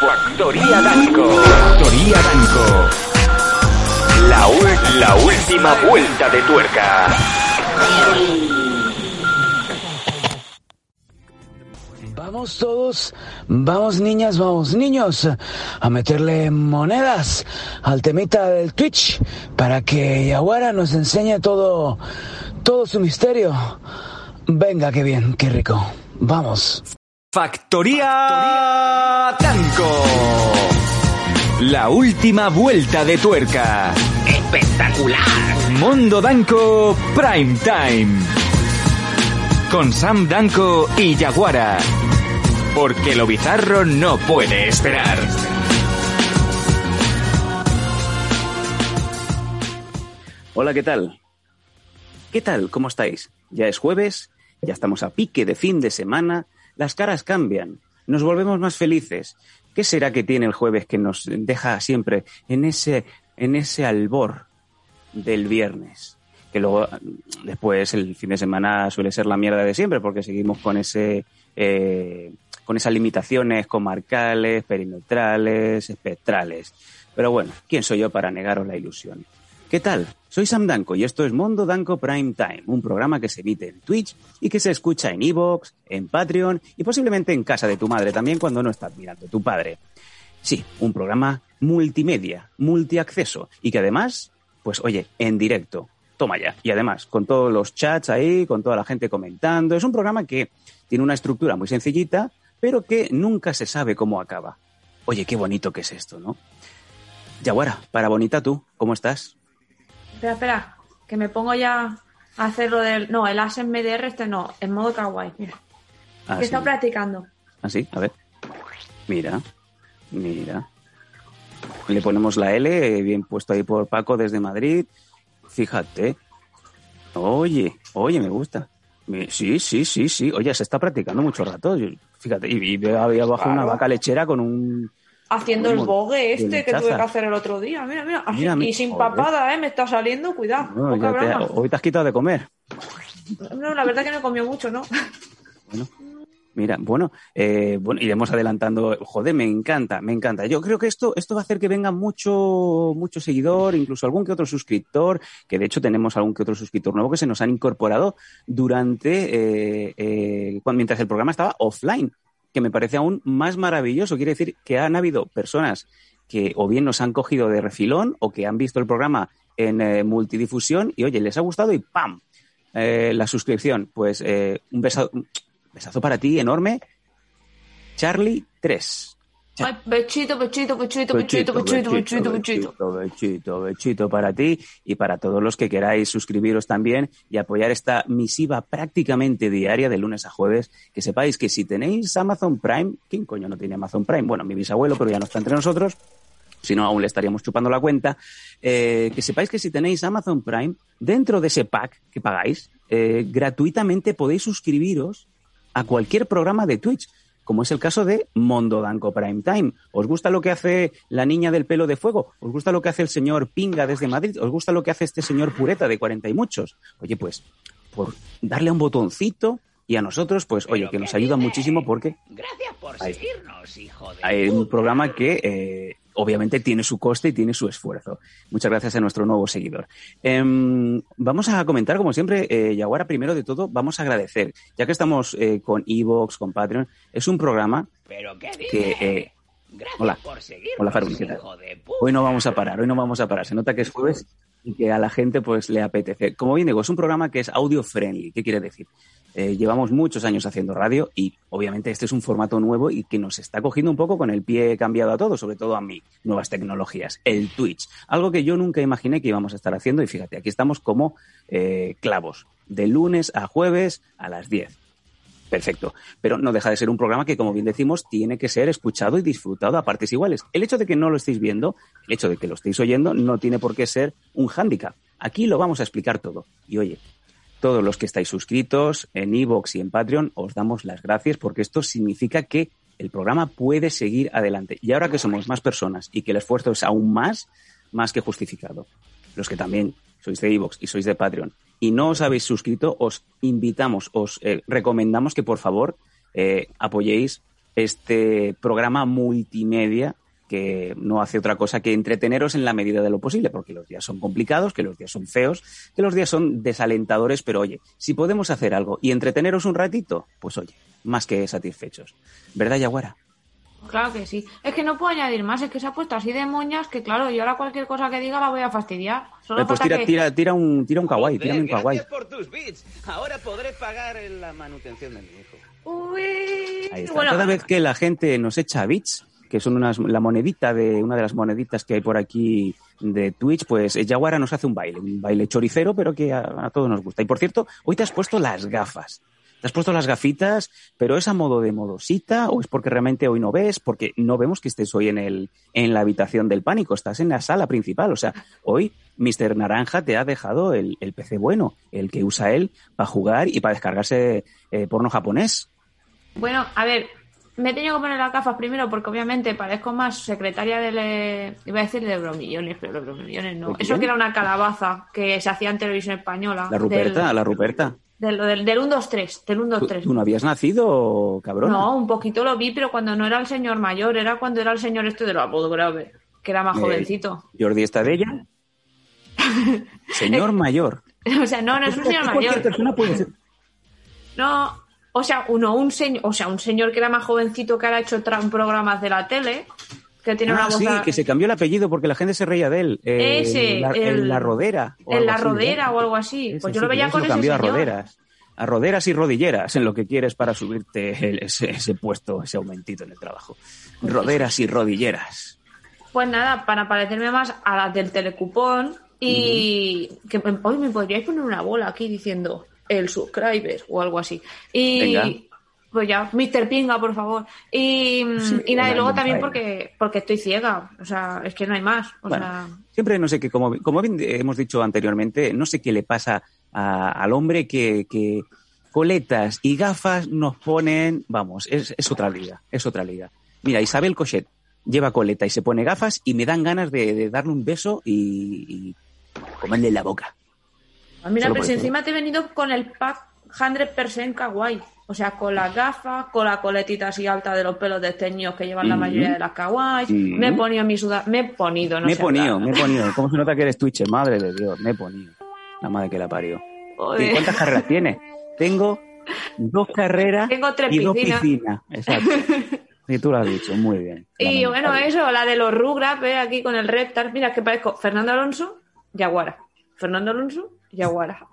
Factoría Danco. Factoría Danco. La, la última vuelta de tuerca. Vamos todos, vamos niñas, vamos niños, a meterle monedas al temita del Twitch para que Yaguara nos enseñe todo, todo su misterio. Venga, qué bien, qué rico. Vamos. Factoría Danco. La última vuelta de tuerca. Espectacular. Mundo Danco Prime Time. Con Sam Danco y Yaguara. Porque lo bizarro no puede esperar. Hola, ¿qué tal? ¿Qué tal? ¿Cómo estáis? Ya es jueves, ya estamos a pique de fin de semana, las caras cambian, nos volvemos más felices. ¿Qué será que tiene el jueves que nos deja siempre en ese, en ese albor del viernes? Que luego, después, el fin de semana suele ser la mierda de siempre, porque seguimos con ese, eh, con esas limitaciones comarcales, perimetrales, espectrales. Pero bueno, ¿quién soy yo para negaros la ilusión? ¿Qué tal? Soy Sam Danco y esto es Mondo Danco Prime Time, un programa que se emite en Twitch y que se escucha en Evox, en Patreon y posiblemente en casa de tu madre también cuando no estás mirando tu padre. Sí, un programa multimedia, multiacceso y que además, pues oye, en directo. Toma ya. Y además, con todos los chats ahí, con toda la gente comentando. Es un programa que tiene una estructura muy sencillita, pero que nunca se sabe cómo acaba. Oye, qué bonito que es esto, ¿no? Yaguara, para bonita tú, ¿cómo estás? Espera, espera, que me pongo ya a hacer lo del. No, el as en MDR, este no, en modo kawaii. Mira, Ah, que sí. está practicando. Ah, sí, a ver. Mira, mira. Le ponemos la L, eh, bien puesto ahí por Paco desde Madrid. Fíjate. Oye, oye, me gusta. Sí, sí, sí, sí. Oye, se está practicando mucho rato. Fíjate, y, había abajo una vaca lechera con un... Haciendo el Bueno, bogue este que tuve que hacer el otro día. Mira, mira. así, Mira, mi- y sin joder. papada, ¿eh? Me está saliendo, cuidado. No, te- hoy te has quitado de comer. No, la verdad que no comió mucho, ¿no? Mira, bueno, eh, bueno, iremos adelantando. Joder, me encanta, me encanta. Yo creo que esto, esto va a hacer que venga mucho, mucho seguidor, incluso algún que otro suscriptor, que de hecho tenemos algún que otro suscriptor nuevo que se nos han incorporado durante, eh, eh, mientras el programa estaba offline, que me parece aún más maravilloso. Quiere decir que han habido personas que o bien nos han cogido de refilón o que han visto el programa en eh, multidifusión y oye, les ha gustado y ¡pam! Eh, la suscripción. Pues eh, un besazo, un besazo para ti enorme. Charlie 3. Ay, pechito, pechito, pechito, pechito, pechito, pechito, pechito. bechito, bechito, bechito para ti y para todos los que queráis suscribiros también y apoyar esta misiva prácticamente diaria de lunes a jueves. Que sepáis que si tenéis Amazon Prime, ¿quién coño no tiene Amazon Prime? Bueno, mi bisabuelo, pero ya no está entre nosotros. Si no, aún le estaríamos chupando la cuenta. Eh, que sepáis que si tenéis Amazon Prime, dentro de ese pack que pagáis, eh, gratuitamente podéis suscribiros a cualquier programa de Twitch, como es el caso de Mondo Danco Prime Time. ¿Os gusta lo que hace la niña del pelo de fuego? ¿Os gusta lo que hace el señor Pinga desde Madrid? ¿Os gusta lo que hace este señor Pureta de 40 y muchos? Oye, pues, por darle a un botoncito y a nosotros, pues, oye, que nos ayuda muchísimo porque Gracias por seguirnos, hijo de. hay un programa que eh, obviamente tiene su coste y tiene su esfuerzo. Muchas gracias a nuestro nuevo seguidor. Em, vamos a comentar, como siempre, eh, Yaguara, primero de todo, vamos a agradecer, ya que estamos eh, con Evox, con Patreon, es un programa Pero qué dices. que... eh, Gracias hola. por seguirnos, Hola, Farun, ¿qué tal? Hoy no vamos a parar, hoy no vamos a parar. Se nota que es jueves y que a la gente pues le apetece. Como bien digo, es un programa que es audio friendly. ¿Qué quiere decir? Eh, llevamos muchos años haciendo radio y obviamente este es un formato nuevo y que nos está cogiendo un poco con el pie cambiado a todo, sobre todo a mí, nuevas tecnologías, el Twitch. Algo que yo nunca imaginé que íbamos a estar haciendo y fíjate, aquí estamos como eh, clavos, de lunes a jueves a las 10. Perfecto. Pero no deja de ser un programa que, como bien decimos, tiene que ser escuchado y disfrutado a partes iguales. El hecho de que no lo estéis viendo, el hecho de que lo estéis oyendo, no tiene por qué ser un hándicap. Aquí lo vamos a explicar todo. Y oye, todos los que estáis suscritos en Evox y en Patreon, os damos las gracias porque esto significa que el programa puede seguir adelante. Y ahora que somos más personas y que el esfuerzo es aún más, más que justificado. Los que también sois de Evox y sois de Patreon y no os habéis suscrito, os invitamos, os eh, recomendamos que por favor eh, apoyéis este programa multimedia que no hace otra cosa que entreteneros en la medida de lo posible, porque los días son complicados, que los días son feos, que los días son desalentadores, pero oye, si podemos hacer algo y entreteneros un ratito, pues oye, más que satisfechos. ¿Verdad, Yaguara? Claro que sí. Es que no puedo añadir más, es que se ha puesto así de moñas que, claro, yo ahora cualquier cosa que diga la voy a fastidiar. Solo Eh, pues tira, que- tira, tira un, tira un kawaii, tírame un kawaii. gracias por tus bits. Ahora podré pagar la manutención de mi hijo. Uy, Ahí está. bueno, Cada vez que la gente nos echa bits, que son unas, la monedita de una de las moneditas que hay por aquí de Twitch, pues eh, Yaguara nos hace un baile, un baile choricero, pero que a, todos nos gusta. Y por cierto, hoy te has puesto las gafas. Te has puesto las gafitas, pero es a modo de modosita o es porque realmente hoy no ves, porque no vemos que estés hoy en el en la habitación del pánico, estás en la sala principal, o sea, hoy Mr. Naranja te ha dejado el, el PC bueno, el que usa él para jugar y para descargarse eh, porno japonés. bueno, a ver, me he tenido que poner las gafas primero porque obviamente parezco más secretaria del... eh, Iba a decir de Euromillones, pero los Euromillones no. ¿De? Eso que era una calabaza que se hacía en televisión española. La Ruperta, la Ruperta. Del, del, del 1-2-3, del ¿Tú, 1-2-3. tú no habías nacido, cabrón? No, un poquito lo vi, pero cuando no era el señor mayor, era cuando era el señor este de la voz grave, que era más Eh, jovencito. Jordi Estadella. Señor mayor. O sea, no, no es un señor mayor. persona puede ser. No, o sea, uno, un señor, o sea, un señor que era más jovencito que ahora ha hecho programas de la tele, que tiene una Ah, voz sí, a- que se cambió el apellido porque la gente se reía de él. Eh, Ese, la, el- la rodera. o en la así, rodera o algo así. Ese Pues yo lo veía con lo ese cambió a roderas. A roderas y rodilleras, en lo que quieres para subirte el- ese, ese puesto, ese aumentito en el trabajo. Roderas y rodilleras. Pues nada, para parecerme más a las del telecupón y que me- hoy me podríais poner una bola aquí diciendo el subscriber o algo así. Y Venga. pues ya, Mr. Pinga, por favor. Y, Sí, y nada, y luego también porque, porque estoy ciega. O sea, es que no hay más. O Bueno, sea, Siempre no sé qué, como, como bien hemos dicho anteriormente, no sé qué le pasa a- al hombre que, que coletas y gafas nos ponen, vamos, es, es otra liga, es otra liga. Mira, Isabel Cochet lleva coleta y se pone gafas y me dan ganas de, de darle un beso y, y comerle la boca. Ah, mira, pero si encima te he venido con el pack 100% kawaii. O sea, con las gafas, con la coletita así alta de los pelos desteñidos que llevan la mayoría de las kawaii. Mm. Me he ponido mi sudar... Me he ponido, no me he sé ponido, me he ponido. ¿Cómo se nota que eres Twitcher? Madre de Dios, me he ponido. La madre que la parió. ¿Y ¿Cuántas carreras tienes? Tengo dos carreras Tengo tres y dos piscinas. piscinas. Exacto. Y tú lo has dicho, muy bien. Y bueno, eso, la de los Rugrats, ve aquí con el Reptar. Mira, que parezco Fernando Alonso, Yaguara. Fernando Alonso, Yaguara.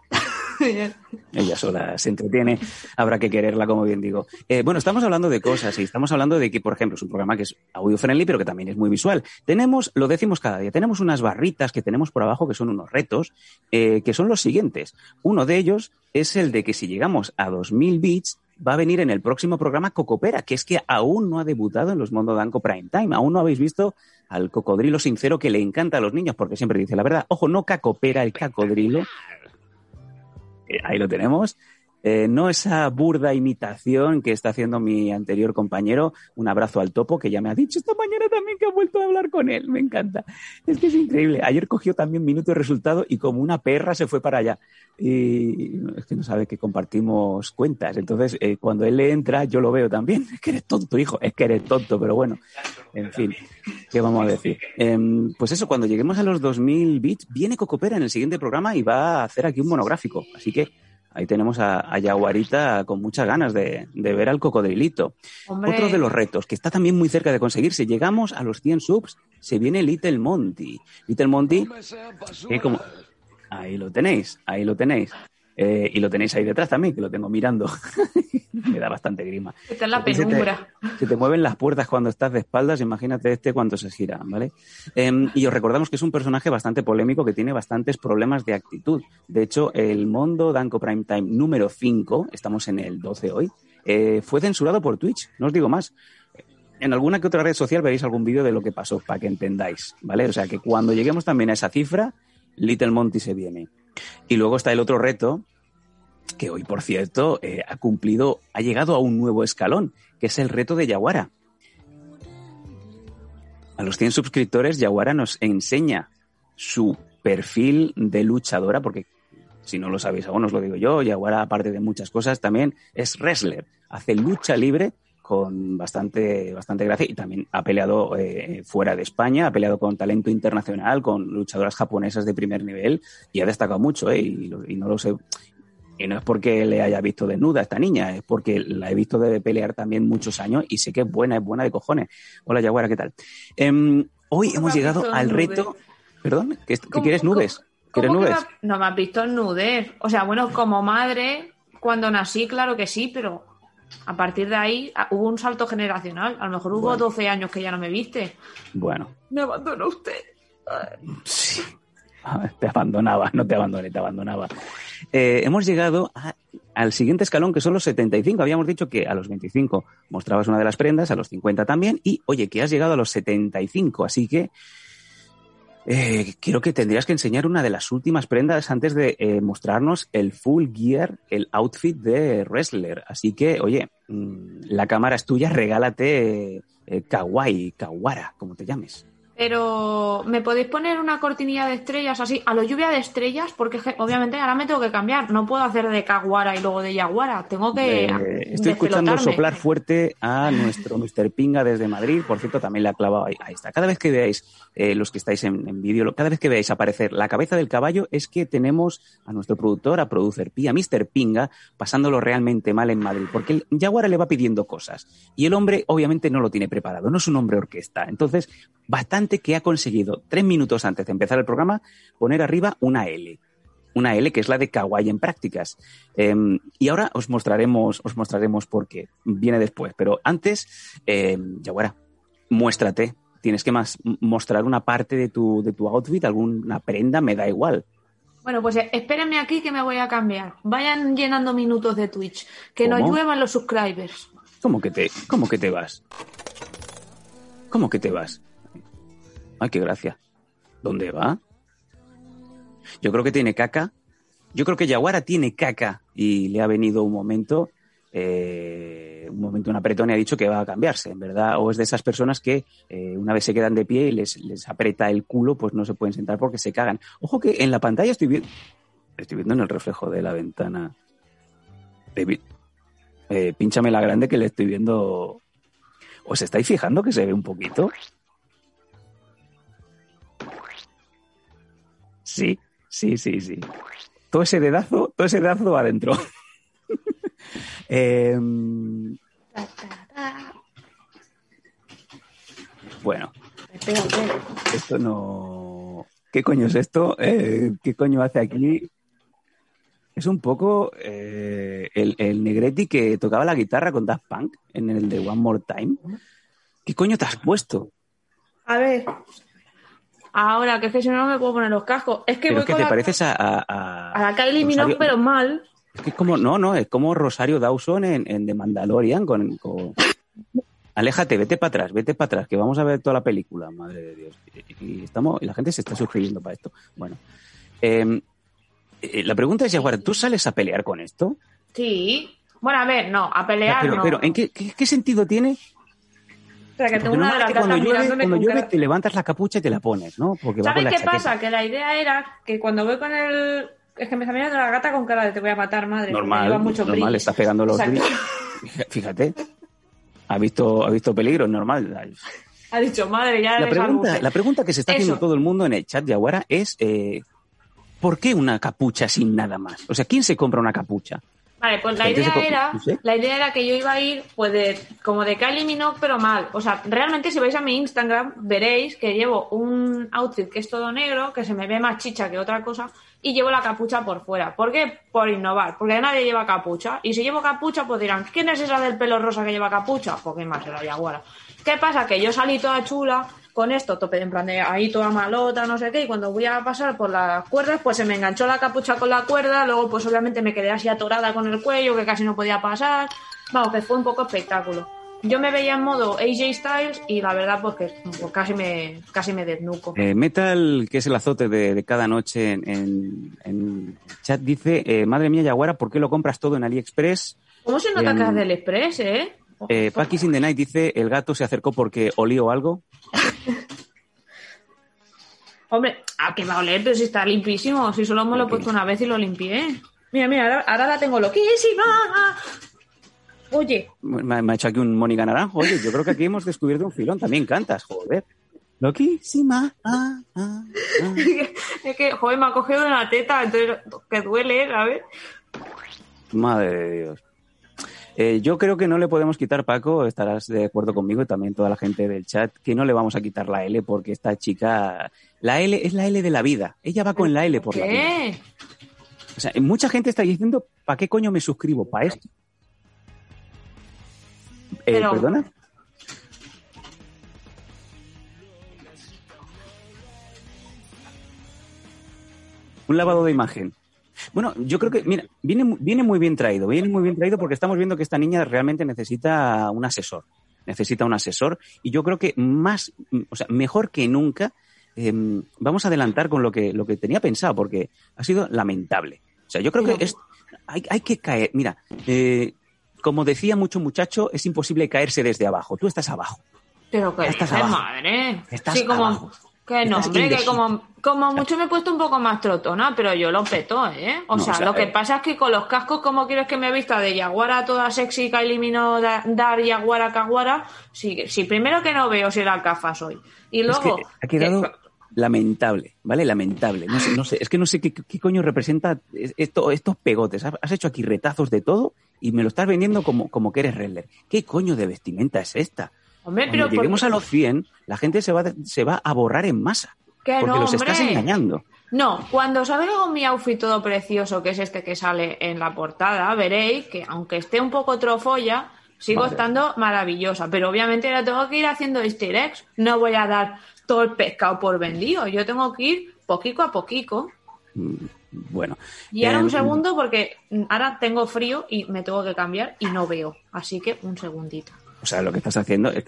Ella sola se entretiene, habrá que quererla, como bien digo. Eh, bueno, estamos hablando de cosas y estamos hablando de que, por ejemplo, es un programa que es audio friendly, pero que también es muy visual. Tenemos, lo decimos cada día, tenemos unas barritas que tenemos por abajo que son unos retos, eh, que son los siguientes. Uno de ellos es el de que si llegamos a 2000 bits, va a venir en el próximo programa Cocopera, que es que aún no ha debutado en los Mondo Danco Prime Time. Aún no habéis visto al cocodrilo sincero que le encanta a los niños, porque siempre dice la verdad. Ojo, no cacopera el cacodrilo, eh, ahí lo tenemos. Eh, no esa burda imitación que está haciendo mi anterior compañero. Un abrazo al topo, que ya me ha dicho esta mañana también que ha vuelto a hablar con él. Me encanta. Es que es increíble. Ayer cogió también minuto y resultado y como una perra se fue para allá. Y es que no sabe que compartimos cuentas. Entonces, eh, cuando él le entra, yo lo veo también. Es que eres tonto, hijo. Es que eres tonto, pero bueno. En fin, ¿qué vamos a decir? Em, pues eso, cuando lleguemos a los 2000 bits, viene Cocopera en el siguiente programa y va a hacer aquí un monográfico. Así que ahí tenemos a, a Yaguarita con muchas ganas de, de ver al cocodrilito. Hombre, Otro de los retos que está también muy cerca de conseguirse. Llegamos a los 100 subs, se viene Little Monty. Little Monty, que como... Ahí lo tenéis, ahí lo tenéis. Eh, y lo tenéis ahí detrás también, que lo tengo mirando. Me da bastante grima. Esta es la Se te- penumbra. Se te mueven las puertas cuando estás de espaldas, imagínate este cuando se gira, ¿vale? Em, y os recordamos que es un personaje bastante polémico que tiene bastantes problemas de actitud. De hecho, el Mondo Danco Prime Time número 5, estamos en el 12 hoy, eh, fue censurado por Twitch, no os digo más. En alguna que otra red social veréis algún vídeo de lo que pasó, para que entendáis, ¿vale? O sea que cuando lleguemos también a esa cifra, Little Monty se viene. Y luego está el otro reto, que hoy, por cierto, eh, ha cumplido, ha llegado a un nuevo escalón, que es el reto de Yaguara. A los 100 suscriptores, Yaguara nos enseña su perfil de luchadora, porque si no lo sabéis aún, os lo digo yo, Yaguara, aparte de muchas cosas, también es wrestler. Hace lucha libre con bastante, bastante gracia y también ha peleado eh, fuera de España, ha peleado con talento internacional, con luchadoras japonesas de primer nivel y ha destacado mucho, ¿eh? y, y no lo sé. Y no es porque le haya visto desnuda a esta niña, es porque la he visto de pelear también muchos años y sé que es buena, es buena de cojones. Hola, Yaguara, ¿qué tal? Em, hoy ¿Cómo hemos llegado al reto. ¿Perdón? ¿Que, que ¿Cómo- quieres nubes? ¿Quieres ¿Cómo que nubes? me ha- no me has visto en nudez. O sea, bueno, como madre, cuando nací, claro que sí, pero a partir de ahí ah, hubo un salto generacional. A lo mejor hubo Bueno. 12 años que ya no me viste. Bueno, Me abandonó usted. sí. Te abandonaba, no te abandoné, te abandonaba. Eh, hemos llegado a- al siguiente escalón, que son los 75. Habíamos dicho que a los 25 mostrabas una de las prendas, a los 50 también, y oye, que has llegado a los 75, así que eh, creo que tendrías que enseñar una de las últimas prendas antes de eh, mostrarnos el full gear, el outfit de wrestler. Así que, oye, mm, la cámara es tuya, regálate eh, kawaii, kawara, como te llames. Pero, ¿me podéis poner una cortinilla de estrellas así? A lo lluvia de estrellas, porque obviamente ahora me tengo que cambiar. No puedo hacer de Caguara y luego de Yaguara. Tengo que. Eh, estoy escuchando soplar fuerte a nuestro Mr. Pinga desde Madrid. Por cierto, también le ha clavado ahí. Ahí está. Cada vez que veáis, eh, los que estáis en, en vídeo, cada vez que veáis aparecer la cabeza del caballo, es que tenemos a nuestro productor, a Producer Pi, a Mr. Pinga, pasándolo realmente mal en Madrid. Porque el Yaguara le va pidiendo cosas. Y el hombre, obviamente, no lo tiene preparado. No es un hombre orquesta. Entonces, bastante que ha conseguido, tres minutos antes de empezar el programa, poner arriba una L una L que es la de Kawaii en prácticas. Eh, y ahora os mostraremos, os mostraremos por qué. Viene después. Pero antes, eh, Yaguara, muéstrate. Tienes que más mostrar una parte de tu, de tu outfit, alguna prenda, me da igual. Bueno, pues eh, espérenme aquí que me voy a cambiar. Vayan llenando minutos de Twitch. Que nos ¿Cómo? lluevan los subscribers. ¿Cómo que te, cómo que te vas? ¿Cómo que te vas? Ay, qué gracia. ¿Dónde va? Yo creo que tiene caca. Yo creo que Yaguara tiene caca y le ha venido un momento, eh, un momento, un apretón y ha dicho que va a cambiarse, en verdad. O es de esas personas que eh, una vez se quedan de pie y les, les aprieta el culo, pues no se pueden sentar porque se cagan. Ojo que en la pantalla estoy viendo, estoy viendo en el reflejo de la ventana. David, eh, pínchame la grande que le estoy viendo. ¿Os estáis fijando que se ve un poquito? Sí, sí, sí, sí. Todo ese dedazo, todo ese dedazo va adentro. Em, bueno, esto no. ¿Qué coño es esto? Eh, ¿Qué coño hace aquí? Es un poco eh, el, el Negretti que tocaba la guitarra con Daft Punk en el de One More Time. ¿Qué coño te has puesto? A ver. Ahora, que es que si no, no me puedo poner los cascos. Es que Pero voy es que con te la, pareces a, a, a- a la Kylie Minogue, pero mal. Es que es como, no, no, es como Rosario Dawson en, en The Mandalorian con, con- Aléjate, vete para atrás, vete para atrás, que vamos a ver toda la película, madre de Dios. Y, estamos, y la gente se está suscribiendo para esto. Bueno. Eh, eh, la pregunta es, Jaguar, ¿tú sales a pelear con esto? Sí. Bueno, a ver, no, a pelear pero, no. pero ¿en qué, qué- qué sentido tiene? O sea, que tengo una de las normalmente cuando llueve, llueve te levantas la capucha y te la pones, ¿no? Porque ¿Sabes qué chaqueta. pasa? Que la idea era que cuando voy con el... Es que me está mirando la gata con cara de te voy a matar, madre. Normal, lleva mucho normal, brillo. estás pegando los O sea, que- brillos. Fíjate. Ha visto, ha visto peligro, es normal. Ha dicho, madre, ya La pregunta, la pregunta que se está haciendo todo el mundo en el chat de Aguara es eh, ¿por qué una capucha sin nada más? O sea, ¿quién se compra una capucha? Vale, pues la se idea era, la idea era que yo iba a ir, pues de, como de Kylie Minogue, pero mal. O sea, realmente si vais a mi Instagram veréis que llevo un outfit que es todo negro, que se me ve más chicha que otra cosa, y llevo la capucha por fuera. ¿Por qué? Por innovar, porque nadie lleva capucha. Y si llevo capucha, pues dirán, ¿quién es esa del pelo rosa que lleva capucha? Quién más era Yaguara. ¿Qué pasa? Que yo salí toda chula con esto, tope en plan de ahí toda malota, no sé qué, y cuando voy a pasar por las cuerdas, pues se me enganchó la capucha con la cuerda, luego pues obviamente me quedé así atorada con el cuello, que casi no podía pasar. Vamos, que fue un poco espectáculo. Yo me veía en modo AJ Styles y la verdad pues que pues, casi me casi me desnuco. Eh, Metal, que es el azote de, de cada noche en, en- en chat, dice, eh, madre mía, Yaguara, ¿por qué lo compras todo en AliExpress? ¿Cómo se nota em, que es del Express, eh? Eh, in the Night dice, el gato se acercó porque olió algo. Hombre, ¿a qué va a oler? Pero si está limpísimo, si solo me lo he puesto una vez y lo limpié. Mira, mira, ahora, ahora la tengo loquísima. Oye, Me, me ha hecho aquí un Mónica Naranjo. Oye, yo creo que aquí hemos descubierto un filón. También cantas, joder. Loquísima. Ah, ah, ah. es que, joder, me ha cogido una teta, entonces que duele, ¿sabes? Madre de Dios. Eh, yo creo que no le podemos quitar, Paco, estarás de acuerdo conmigo y también toda la gente del chat, que no le vamos a quitar la L porque esta chica, la L es la L de la vida. Ella va con la L por la vida. O sea, mucha gente está diciendo, ¿para qué coño me suscribo? ¿Para esto? Eh, Pero- ¿Perdona? Un lavado de imagen. Bueno, yo creo que, mira, viene, viene muy bien traído, viene muy bien traído porque estamos viendo que esta niña realmente necesita un asesor, necesita un asesor y yo creo que más, o sea, mejor que nunca eh, vamos a adelantar con lo que, lo que tenía pensado porque ha sido lamentable. O sea, yo creo que es, hay, hay que caer, mira, eh, como decía mucho muchacho, es imposible caerse desde abajo, tú estás abajo. Pero que estás abajo. madre. Estás sí, como, abajo. Que no, hombre, que como, como mucho me he puesto un poco más trotona, pero yo lo peto, ¿eh? O, No, sea, o sea, lo que eh. pasa es que con los cascos, como quieres que me vista de Yaguara toda sexy que eliminó da- dar Yaguara Caguara? Si, si primero que no veo si la cafa soy. Y Es luego. que ha quedado que- lamentable, ¿vale? Lamentable. No sé, no sé, es que no sé qué, qué coño representa esto, estos pegotes. Has hecho aquí retazos de todo y me lo estás vendiendo como, como que eres Redler. ¿Qué coño de vestimenta es esta? Hombre, Cuando pero. lleguemos porque- a los 100, la gente se va, se va a borrar en masa. Que porque no, los estás engañando. No, cuando salga con mi outfit todo precioso, que es este que sale en la portada, veréis que aunque esté un poco trofolla, sigo Vale. estando maravillosa. Pero obviamente ahora tengo que ir haciendo easter eggs. No voy a dar todo el pescado por vendido. Yo tengo que ir poquito a poquito. Mm, Bueno. Y ahora Eh, un segundo porque ahora tengo frío y me tengo que cambiar y no veo. Así que un segundito. O sea, lo que estás haciendo es...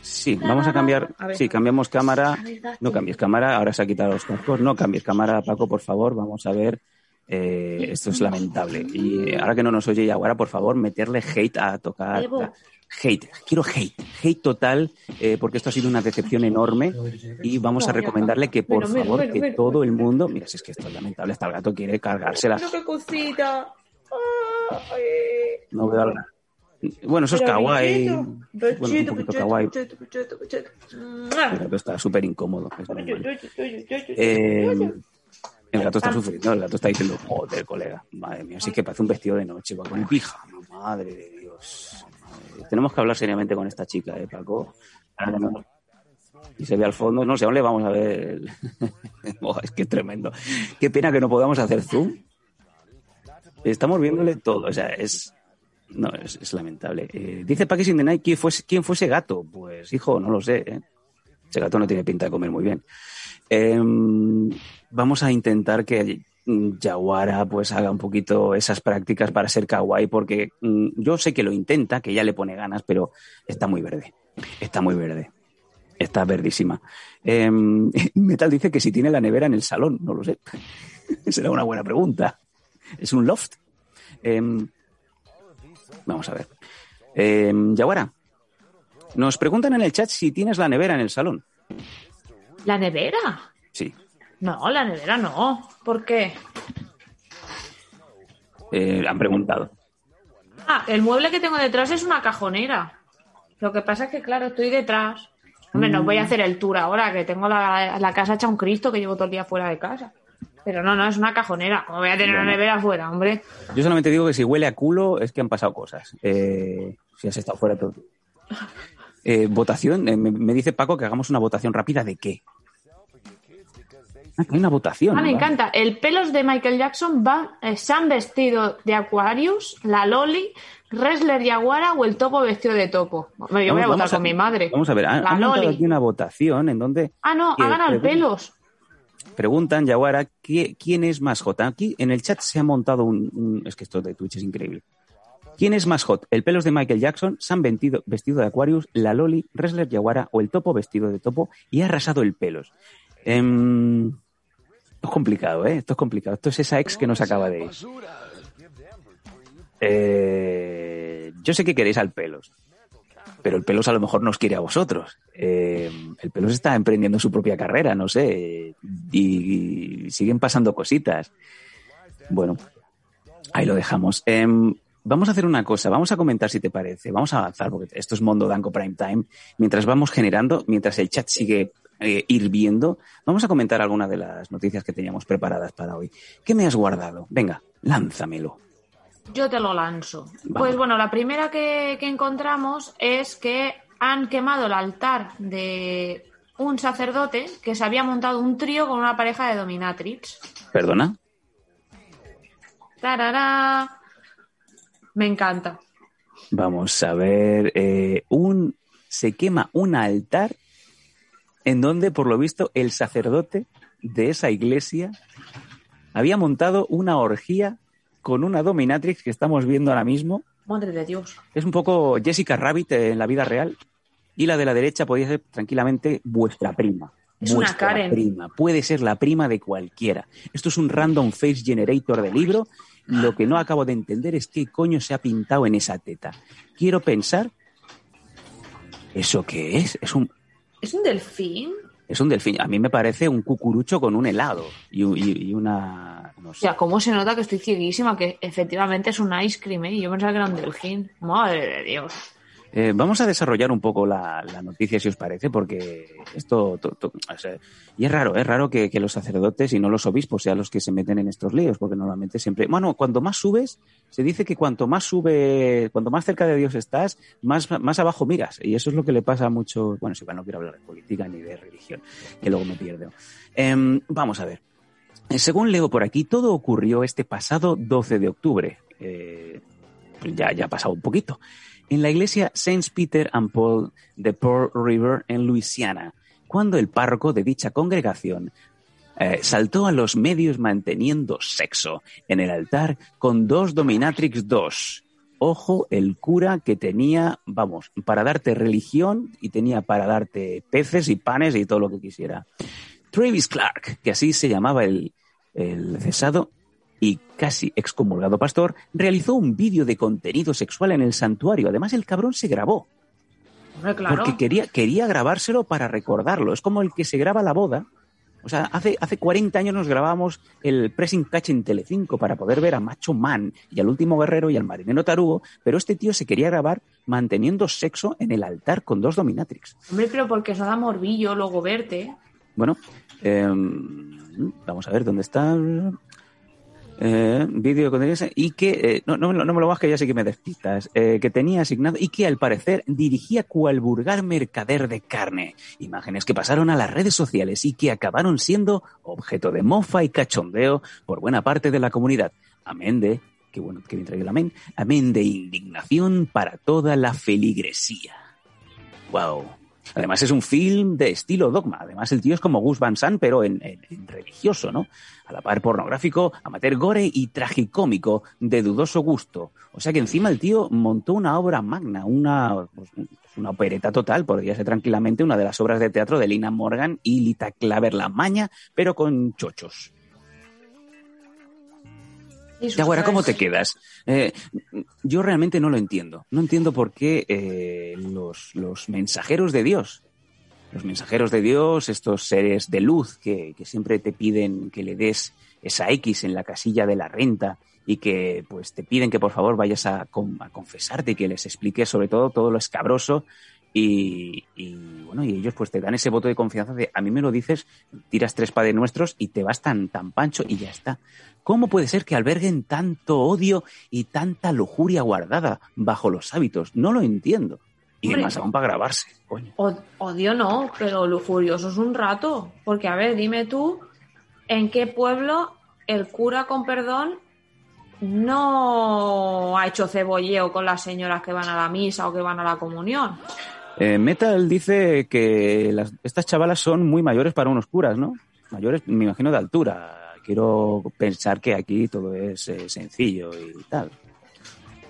Sí, vamos a cambiar. A ver. Sí, cambiamos cámara. No cambies cámara, ahora se ha quitado los cascos. No cambies cámara, Paco, por favor. Vamos a ver. Eh, esto es lamentable. Y ahora que no nos oye Yaguara, por favor, meterle hate a tocar. A- Hate, quiero hate, hate total, eh, porque esto ha sido una decepción enorme y vamos a No, recomendarle que por favor, que todo el mundo, mira, si es que esto es lamentable, hasta el gato quiere cargársela, Mira qué cosita. Ay. no veo al Bueno, eso es kawaii, bueno, un poquito kawaii, el gato está súper incómodo. es Eh, el gato está sufriendo, el gato está diciendo, joder, colega, madre mía, sí que parece un vestido de noche, va con pijama, madre de Dios. Madre. Tenemos que hablar seriamente con esta chica, ¿eh, Paco? Y se ve al fondo, no sé, aún le vamos a ver. Oh, es que es tremendo. Qué pena que no podamos hacer zoom. Estamos viéndole todo, o sea, es. No, es, lamentable. Eh, dice in the Night, ¿quién fue, ¿quién fue ese gato? Pues, hijo, no lo sé. ¿eh? Ese gato no tiene pinta de comer muy bien. Em, vamos a intentar que Yaguara pues haga un poquito esas prácticas para ser kawaii, porque mm, yo sé que lo intenta, que ya le pone ganas, pero está muy verde. Está muy verde. Está verdísima. Em, Metal dice que si tiene la nevera en el salón, no lo sé. Será una buena pregunta. ¿Es un loft? Em, vamos a ver. Em, Yaguara, nos preguntan en el chat si tienes la nevera en el salón. ¿La nevera? Sí. No, la nevera no. ¿Por qué? Eh, han preguntado. Ah, el mueble que tengo detrás es una cajonera. Lo que pasa es que, claro, estoy detrás. Hombre, no voy a hacer el tour ahora, que tengo la, la casa hecha un Cristo, que llevo todo el día fuera de casa. Pero no, no, es una cajonera. Como voy a tener una nevera afuera, hombre. Yo solamente digo que si huele a culo es que han pasado cosas. Eh, si has estado fuera todo. Eh, votación, eh, me, me dice Paco que hagamos una votación rápida de qué. Ah, que hay una votación. Ah, me encanta. El pelos de Michael Jackson va, eh, se han vestido de Aquarius, la Loli, Wrestler Yaguara o el topo vestido de topo. Yo voy a votar con mi madre. Vamos a ver, han, La han Loli. aquí una votación en donde Ah, no, ha ganado el pelos. Preguntan, Yaguara, ¿qui- ¿quién es más hot? Aquí en el chat se ha montado un, un- Es que esto de Twitch es increíble. ¿Quién es más hot? ¿El pelos de Michael Jackson, Sam vestido, vestido de Aquarius, la Loli, Wrestler Yaguara o el topo vestido de topo? Y ha arrasado el pelos. Em, esto es complicado, ¿eh? Esto es complicado. Esto es esa ex que nos acaba de ir. Eh, yo sé que queréis al pelos, pero el pelos a lo mejor nos quiere a vosotros. Eh, el pelos está emprendiendo su propia carrera, no sé, y, siguen pasando cositas. Bueno, ahí lo dejamos. Em, vamos a hacer una cosa, vamos a comentar si te parece, vamos a avanzar, porque esto es Mondo Danco Prime Time. Mientras vamos generando, mientras el chat sigue eh, hirviendo, vamos a comentar algunas de las noticias que teníamos preparadas para hoy. ¿Qué me has guardado? Venga, lánzamelo. Yo te lo lanzo. Pues bueno, la primera que, que encontramos es que han quemado el altar de un sacerdote que se había montado un trío con una pareja de dominatrix. ¿Perdona? ¡Tarará! Me encanta. Vamos a ver. eh, un se quema un altar en donde, por lo visto, el sacerdote de esa iglesia había montado una orgía con una dominatrix que estamos viendo ahora mismo. Madre de Dios. Es un poco Jessica Rabbit en la vida real. Y la de la derecha podría ser tranquilamente vuestra prima. Es una vuestra Karen. prima. Puede ser la prima de cualquiera. Esto es un random face generator de libro. Lo que no acabo de entender es qué coño se ha pintado en esa teta. Quiero pensar. ¿Eso qué es? Es un, ¿Es un delfín? es un delfín. A mí me parece un cucurucho con un helado y, y- y una. No sé. Ya, ¿cómo se nota que estoy cieguísima? Que efectivamente es un ice cream, ¿eh? Y Yo pensaba que era un delfín. Madre de Dios. Eh, vamos a desarrollar un poco la, la noticia, si os parece, porque esto. to- to- o sea, y es raro, es raro que, que los sacerdotes y no los obispos sean los que se meten en estos líos, porque normalmente siempre. Bueno, cuanto más subes, se dice que cuanto más sube, cuanto más cerca de Dios estás, más, más abajo miras. Y eso es lo que le pasa a muchos. Bueno, si no quiero hablar de política ni de religión, que luego me pierdo. Em, vamos a ver. Eh, Según leo por aquí, todo ocurrió este pasado 12 de octubre. Eh, ya, ya ha pasado un poquito. En la iglesia Saints Peter and Paul de Pearl River, en Luisiana, cuando el párroco de dicha congregación eh, saltó a los medios manteniendo sexo en el altar con dos Dominatrix 2. Ojo, el cura que tenía, vamos, para darte religión y tenía para darte peces y panes y todo lo que quisiera. Travis Clark, que así se llamaba el, el cesado y casi excomulgado pastor, realizó un vídeo de contenido sexual en el santuario. Además, el cabrón se grabó claro. porque quería, quería grabárselo para recordarlo. Es como el que se graba la boda. O sea, hace, hace 40 años nos grabábamos el Pressing Catch en Telecinco para poder ver a Macho Man y al último guerrero y al marinero tarugo, pero este tío se quería grabar manteniendo sexo en el altar con dos dominatrix. Hombre, pero porque eso da morbillo luego verte. Bueno, eh, vamos a ver dónde está. Eh, vídeo con y que eh, no, no, no me lo bajes, ya sé que me despistas. eh, que tenía asignado y que al parecer dirigía cual vulgar mercader de carne. Imágenes que pasaron a las redes sociales y que acabaron siendo objeto de mofa y cachondeo por buena parte de la comunidad. Amén de, qué bueno que bien traído el amén, amén de indignación para toda la feligresía. Wow. Además es un film de estilo dogma. Además el tío es como Gus Van Sant, pero en, religioso, ¿no? A la par pornográfico, amateur gore y tragicómico de dudoso gusto. O sea que encima el tío montó una obra magna, una, pues, una opereta total. Podría ser tranquilamente una de las obras de teatro de Lina Morgan y Lita Claver La Maña, pero con chochos. Y Yaguara, ¿cómo te quedas? Eh, yo realmente no lo entiendo. No entiendo por qué eh, los, los mensajeros de Dios, los mensajeros de Dios, estos seres de luz que, que siempre te piden que le des esa X en la casilla de la renta y que pues te piden que por favor vayas a, a confesarte y que les expliques sobre todo todo lo escabroso Y, y, bueno, y ellos pues te dan ese voto de confianza de a mí me lo dices, tiras tres padres nuestros y te vas tan, tan pancho y ya está. ¿Cómo puede ser que alberguen tanto odio y tanta lujuria guardada bajo los hábitos? No lo entiendo. Y Hombre, más aún para grabarse, coño. Odio no, pero lujurioso es un rato. Porque, a ver, dime tú, ¿en qué pueblo el cura, con perdón, no ha hecho cebolleo con las señoras que van a la misa o que van a la comunión? Eh, Metal dice que las- estas chavalas son muy mayores para unos curas, ¿no? Mayores, me imagino, de altura. Quiero pensar que aquí todo es eh, sencillo y tal.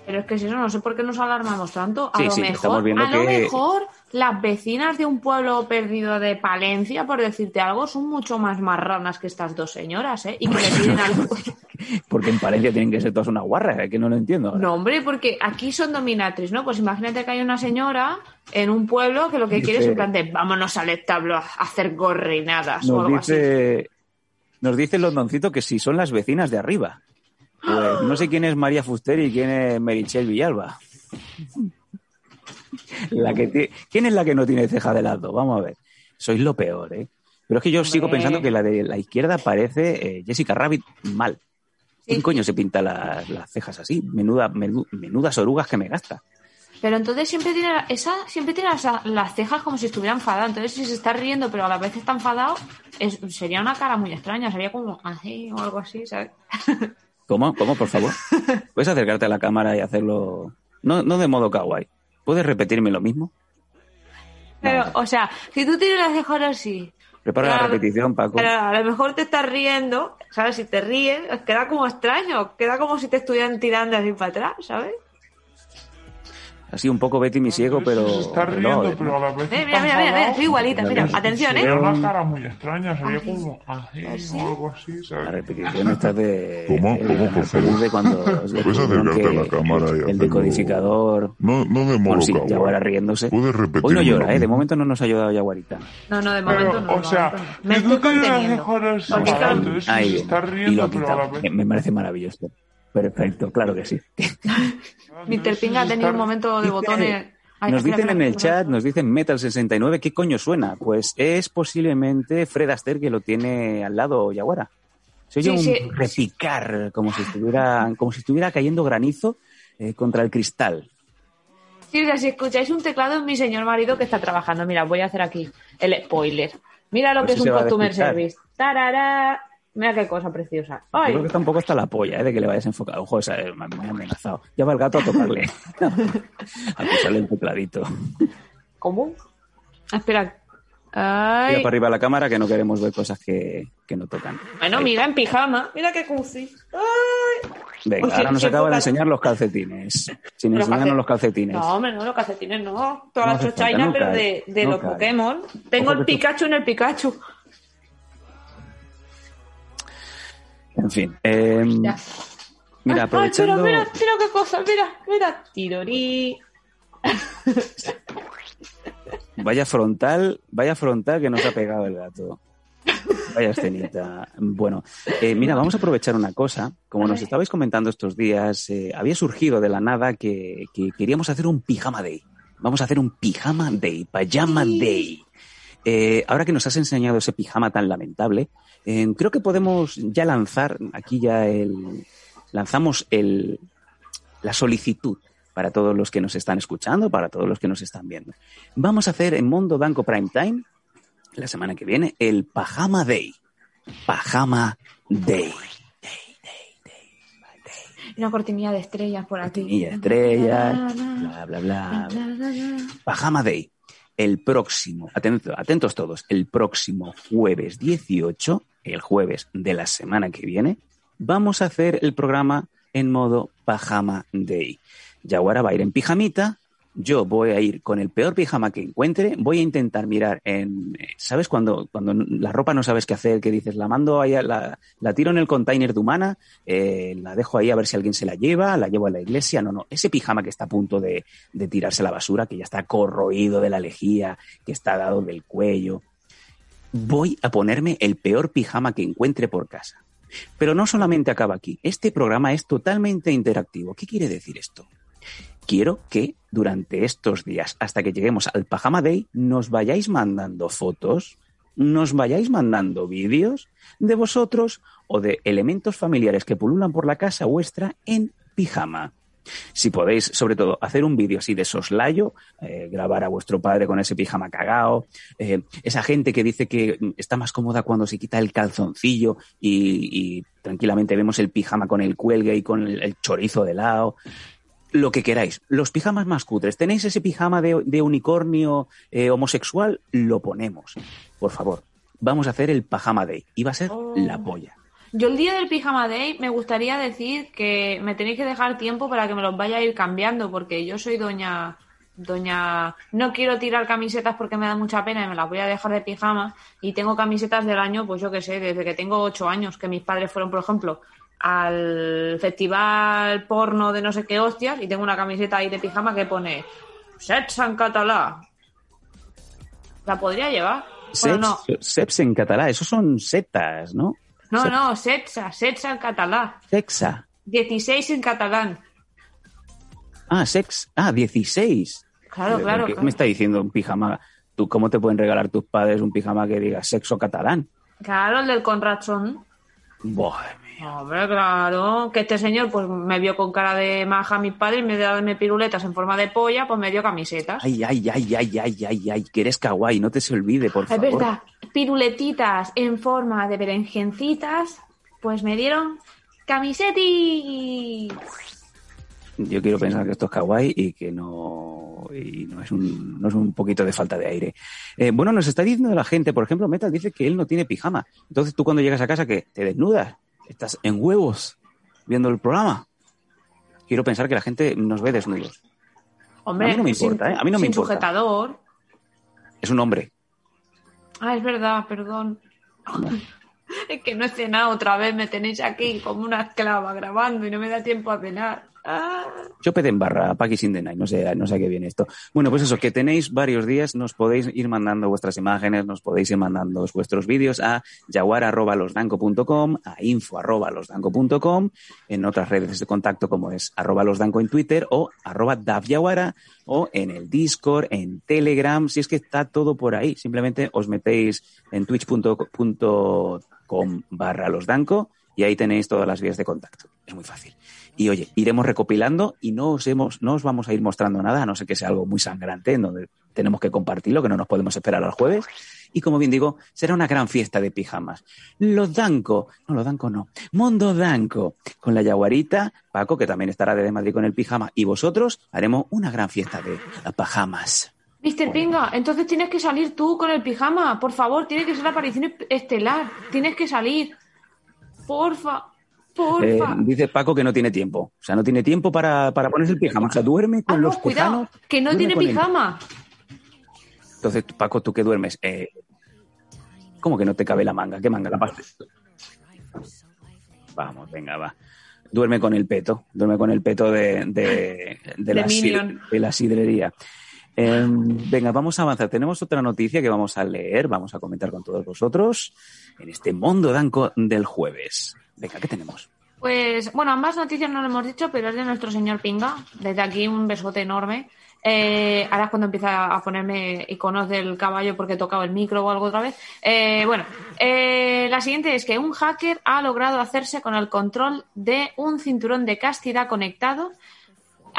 Pero es que si no, no sé por qué nos alarmamos tanto. A Sí, lo sí, mejor, a lo mejor las vecinas de un pueblo perdido de Palencia, por decirte algo, son mucho más marranas que estas dos señoras, ¿eh? Y que le piden al Porque en Palencia tienen que ser todas unas guarras, es que no lo entiendo. ahora. No, hombre, porque aquí son dominatrices, ¿no? Pues imagínate que hay una señora en un pueblo que lo que Dice- quiere es en plan de vámonos al establo a hacer gorrinadas o Nos algo así. dice, nos dice el Londoncito que si son las vecinas de arriba. Pues no sé quién es María Fuster y quién es Merichel Villalba. La que ¿Quién es la que no tiene ceja de lado? Vamos a ver. Sois lo peor, ¿eh? Pero es que yo sigo pensando que la de la izquierda parece eh, Jessica Rabbit mal. ¿Quién Sí. coño se pinta las, las cejas así? Menuda, menu- menudas orugas que me gasta. Pero entonces siempre tiene la- esa siempre tiene las, las cejas como si estuviera enfadada. Entonces si se está riendo pero a la vez está enfadado, es- sería una cara muy extraña. Sería como así o algo así, ¿sabes? ¿Cómo? ¿Cómo, por favor? ¿Puedes acercarte a la cámara y hacerlo? No, no de modo kawaii. ¿Puedes repetirme lo mismo? Pero, No. o sea, si tú tienes las cejas así, Prepara la repetición, Paco. pero a lo mejor te estás riendo, ¿sabes? Si te ríes, queda como extraño. Queda como si te estuvieran tirando así para atrás, ¿sabes? Así un poco Betty mi ciego, pero... Se está riendo, no, pero a la vez. Eh, está mira, mira, mira, mira, soy igualita, mira, atención, ¿eh? una cara muy extraña, sería Así. como así o algo así, La ¿sabes? repetición esta de... ¿Cómo? de ¿Cómo, por favor? de cuando ¿Puedes acercarte a la cámara y El decodificador... No, no de modo Bueno, sí. Yaguara riéndose. Puedes repetir. Hoy no llora, ¿eh? De momento no nos ha ayudado Yaguarita. No, no, de momento Pero, no. o sea. Me si tú estoy tienes las conteniendo. Porque, se está Y lo riendo, ha pero a la quitado. vez. Me parece maravilloso. Perfecto, claro que sí. Mr. Ping ha tenido un momento de botones. Ay, Nos dicen en el chat, nos dicen Metal69, ¿qué coño suena? Pues es posiblemente Fred Astaire que lo tiene al lado, Yaguara. Se oye Sí, un sí. repicar, como si estuviera, como si estuviera cayendo granizo eh, contra el cristal. Sí, o sea, si escucháis un teclado es mi señor marido que está trabajando. Mira, voy a hacer aquí el spoiler. Mira lo que si es un customer service. Tarará. Mira qué cosa preciosa. Yo Ay, creo que está un poco hasta la polla, ¿eh? de que le vayas enfocado. Ojo, esa, eh, me ha amenazado. Ya va el gato a tocarle. a pisarle el tecladito. ¿cómo? Espera. Tira Ay. para arriba la cámara que no queremos ver cosas que, que no tocan. Bueno, Ahí. mira, en pijama. Mira qué cusi. Ay. Venga, ahora nos acaba de enseñar los calcetines. Sin Los enseñarnos calce- los calcetines. No, hombre, no, los calcetines no. Todas No las chochainas, pero de, de no los cae. Pokémon. Tengo Ojo el que tú- Pikachu en el Pikachu. En fin. eh, mira, Ay, aprovechando. pero mira, mira qué cosa, mira, mira. Tirorí. Vaya frontal, vaya frontal que nos ha pegado el gato. Vaya escenita. Bueno, eh, mira, vamos a aprovechar una cosa. Como nos estabais comentando estos días, eh, había surgido de la nada que, que queríamos hacer un pijama day. Vamos a hacer un pijama day, pajama day. Eh, ahora que nos has enseñado ese pijama tan lamentable, eh, creo que podemos ya lanzar aquí ya el lanzamos el la solicitud para todos los que nos están escuchando, para todos los que nos están viendo. Vamos a hacer en Mondo Danco Prime Time la semana que viene el Pajama Day. Pajama Day. Una cortinilla de estrellas por aquí. Y estrellas, bla, bla, bla. Pajama Day. El próximo, atento- atentos todos, el próximo jueves 18, el jueves de la semana que viene, vamos a hacer el programa en modo Pajama Day. Yaguara va a ir en pijamita, yo voy a ir con el peor pijama que encuentre, voy a intentar mirar en, ¿sabes? Cuando, cuando la ropa no sabes qué hacer, que dices, la mando ahí, la, la tiro en el container de humana, eh, la dejo ahí a ver si alguien se la lleva, la llevo a la iglesia, no, no, ese pijama que está a punto de, de tirarse a la basura, que ya está corroído de la lejía, que está dado del cuello, voy a ponerme el peor pijama que encuentre por casa. Pero no solamente acaba aquí, este programa es totalmente interactivo. ¿Qué quiere decir esto? Quiero que durante estos días, hasta que lleguemos al Pajama Day, nos vayáis mandando fotos, nos vayáis mandando vídeos de vosotros o de elementos familiares que pululan por la casa vuestra en pijama. Si podéis, sobre todo, hacer un vídeo así de soslayo, eh, grabar a vuestro padre con ese pijama cagao, eh, esa gente que dice que está más cómoda cuando se quita el calzoncillo y, y tranquilamente vemos el pijama con el cuelgue y con el, el chorizo de lado lo que queráis. Los pijamas más cutres. ¿Tenéis ese pijama de, de unicornio eh, homosexual? Lo ponemos. Por favor. Vamos a hacer el pajama day. Y va a ser Oh. la polla. Yo el día del pijama day me gustaría decir que me tenéis que dejar tiempo para que me los vaya a ir cambiando, porque yo soy doña, doña, no quiero tirar camisetas porque me da mucha pena y me las voy a dejar de pijama y tengo camisetas del año, pues yo qué sé, desde que tengo ocho años, que mis padres fueron, por ejemplo, al festival porno de no sé qué hostias y tengo una camiseta ahí de pijama que pone Sets en catalá. ¿La podría llevar? Seps, no. seps en catalán. Esos son setas, ¿no? No, no, setsa, setsa en catalá. Sexa. 16 en catalán. Ah, sex. Ah, 16. Claro, claro. ¿Qué claro. me está diciendo un pijama? ¿Tú cómo te pueden regalar tus padres un pijama que diga sexo catalán? Claro, el del. Madre mía. Hombre, claro. Que este señor pues me vio con cara de maja a mis padres y vez de darme piruletas en forma de polla, pues me dio camisetas. Ay, ay, ay, ay, ay, ay, ay, que eres kawaii, no te se olvide, por es favor. verdad, piruletitas en forma de berenjencitas, pues me dieron camiseti. Yo quiero pensar que esto es kawaii y que no, y no, es, un, no es un poquito de falta de aire. Eh, bueno, nos está diciendo la gente, por ejemplo, Metal dice que él no tiene pijama. Entonces tú cuando llegas a casa, que ¿Te desnudas? ¿Estás en huevos viendo el programa? Quiero pensar que la gente nos ve desnudos. Hombre, A mí no me sin- importa, ¿eh? A mí no me sin importa. sujetador. Es un hombre. Ah, es verdad, perdón. es que no he cenado otra vez, me tenéis aquí como una esclava grabando y no me da tiempo a cenar. Chopet en barra, Paki sin the no sé, no sé a qué viene esto. Bueno, pues eso, que tenéis varios días, nos podéis ir mandando vuestras imágenes, nos podéis ir mandando vuestros vídeos a jaguar.losdanco.com, a info.losdanco.com, en otras redes de contacto como es arroba losdanco en Twitter o arroba davyaguara o en el Discord, en Telegram, si es que está todo por ahí. Simplemente os metéis en twitch.com barra losdanco y ahí tenéis todas las vías de contacto. Es muy fácil. Y oye, iremos recopilando y no os, hemos, no os vamos a ir mostrando nada, a no ser que sea algo muy sangrante, en donde tenemos que compartirlo, que no nos podemos esperar al jueves. Y como bien digo, será una gran fiesta de pijamas. Los Danco, no, los Danco no, Mondo Danco, con la Yaguarita, Paco, que también estará desde Madrid con el pijama, y vosotros haremos una gran fiesta de pajamas. Mister Pinga, entonces tienes que salir tú con el pijama, por favor, tiene que ser la aparición estelar, tienes que salir. Porfa, Eh, porfa. dice Paco que no tiene tiempo. O sea, no tiene tiempo para, para ponerse el pijama. O sea, duerme con Ah, no, los cuidado, tejanos, que no tiene con el- pijama. Entonces, Paco, ¿tú qué duermes? Eh, ¿Cómo que no te cabe la manga? ¿Qué manga? La parte. Vamos, venga, va. Duerme con el peto. Duerme con el peto de, de, de De la, sid- Minion. de la sidrería. Eh, venga, vamos a avanzar. Tenemos otra noticia que vamos a leer, vamos a comentar con todos vosotros en este Mundo Danco del jueves. Venga, ¿qué tenemos? Pues, bueno, ambas noticias no lo hemos dicho, pero es de nuestro señor Pinga. Desde aquí un besote enorme. Eh, ahora es cuando empieza a ponerme iconos del caballo porque he tocado el micro o algo otra vez. Eh, bueno, eh, la siguiente es que un hacker ha logrado hacerse con el control de un cinturón de castidad conectado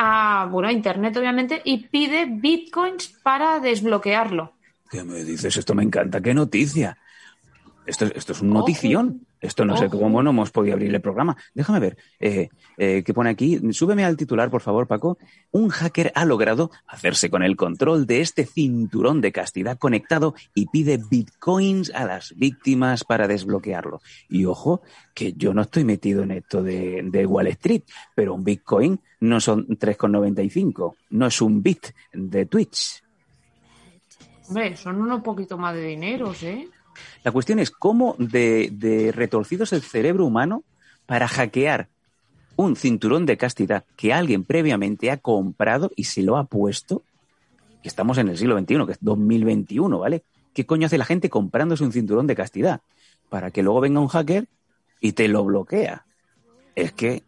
a, bueno, a internet obviamente y pide bitcoins para desbloquearlo. ¿Qué me dices? Esto me encanta. ¿Qué noticia? Esto, esto es un notición. Esto no sé cómo no hemos podido abrir el programa. Déjame ver. Eh, eh, ¿Qué pone aquí? Súbeme al titular, por favor, Paco. Un hacker ha logrado hacerse con el control de este cinturón de castidad conectado y pide bitcoins a las víctimas para desbloquearlo. Y ojo, que yo no estoy metido en esto de, de Wall Street, pero un bitcoin no son 3,95. No es un bit de Twitch. Hombre, son unos poquito más de dineros, ¿eh? La cuestión es cómo de, de retorcido es el cerebro humano para hackear un cinturón de castidad que alguien previamente ha comprado y se lo ha puesto. Que estamos en el siglo XXI, que es 2021, ¿vale? ¿Qué coño hace la gente comprándose un cinturón de castidad? Para que luego venga un hacker y te lo bloquea. Es que.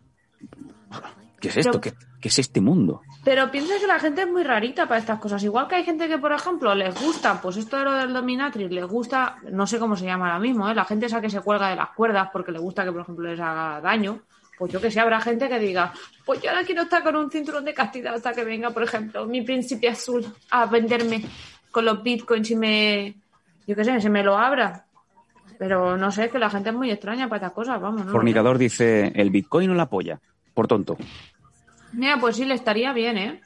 ¿Qué es esto? Pero- ¿Qué, ¿Qué es este mundo? Pero piensa que la gente es muy rarita para estas cosas. Igual que hay gente que, por ejemplo, les gusta, pues esto de lo del dominatrix, les gusta, no sé cómo se llama ahora mismo, ¿eh? la gente esa que se cuelga de las cuerdas porque le gusta que, por ejemplo, les haga daño. Pues yo que sé, habrá gente que diga, pues yo ahora quiero estar con un cinturón de castidad hasta que venga, por ejemplo, mi príncipe azul a venderme con los bitcoins y me, yo qué sé, se me lo abra. Pero no sé, es que la gente es muy extraña para estas cosas, vamos. ¿no? Fornicador dice, el Bitcoin o la polla. Por tonto. Mira, pues sí, le estaría bien, ¿eh?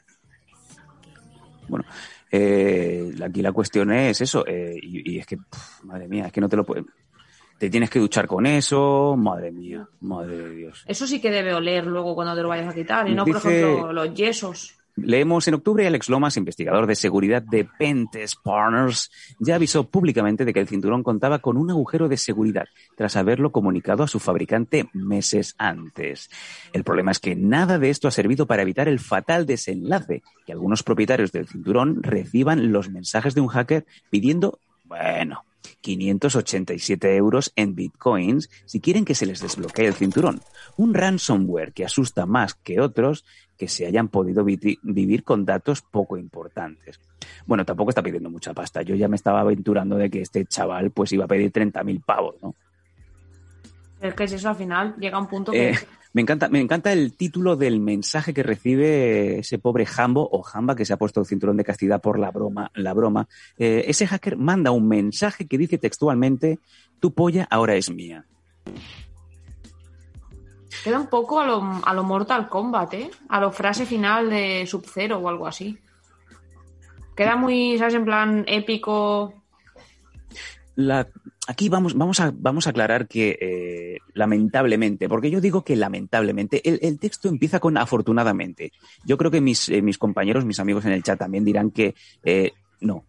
Bueno, eh, aquí la cuestión es eso, eh, y, y es que, pff, madre mía, es que no te lo puedes... Te tienes que duchar con eso, madre mía, madre de Dios. Eso sí que debe oler luego cuando te lo vayas a quitar, y no, por ejemplo, los yesos. Leemos en octubre, Alex Lomas, investigador de seguridad de Pentes Partners, ya avisó públicamente de que el cinturón contaba con un agujero de seguridad, tras haberlo comunicado a su fabricante meses antes. El problema es que nada de esto ha servido para evitar el fatal desenlace, que algunos propietarios del cinturón reciban los mensajes de un hacker pidiendo, bueno, 587 euros en bitcoins si quieren que se les desbloquee el cinturón. Un ransomware que asusta más que otros que se hayan podido vivir con datos poco importantes. Bueno, tampoco está pidiendo mucha pasta. Yo ya me estaba aventurando de que este chaval pues iba a pedir 30.000 pavos, ¿no? Es que si eso al final llega un punto que... Eh, me encanta, me encanta el título del mensaje que recibe ese pobre Jambo o Jamba que se ha puesto el cinturón de castidad por la broma. La broma. Eh, ese hacker manda un mensaje que dice textualmente: "Tu polla ahora es mía". Queda un poco a lo, a lo Mortal Kombat, ¿eh? A lo frase final de Sub-Zero o algo así. Queda muy, ¿sabes? En plan épico. La- aquí vamos, vamos, a, vamos a aclarar que eh, lamentablemente, porque yo digo que lamentablemente, el, el texto empieza con afortunadamente. Yo creo que mis, eh, mis compañeros, mis amigos en el chat también dirán que eh, no,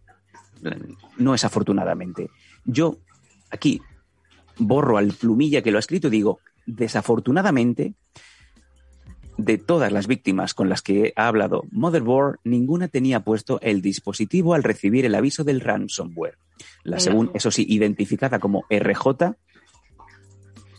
no es afortunadamente. Yo aquí borro al plumilla que lo ha escrito y digo, desafortunadamente, de todas las víctimas con las que ha hablado Motherboard, ninguna tenía puesto el dispositivo al recibir el aviso del ransomware. La según, eso sí, identificada como RJ,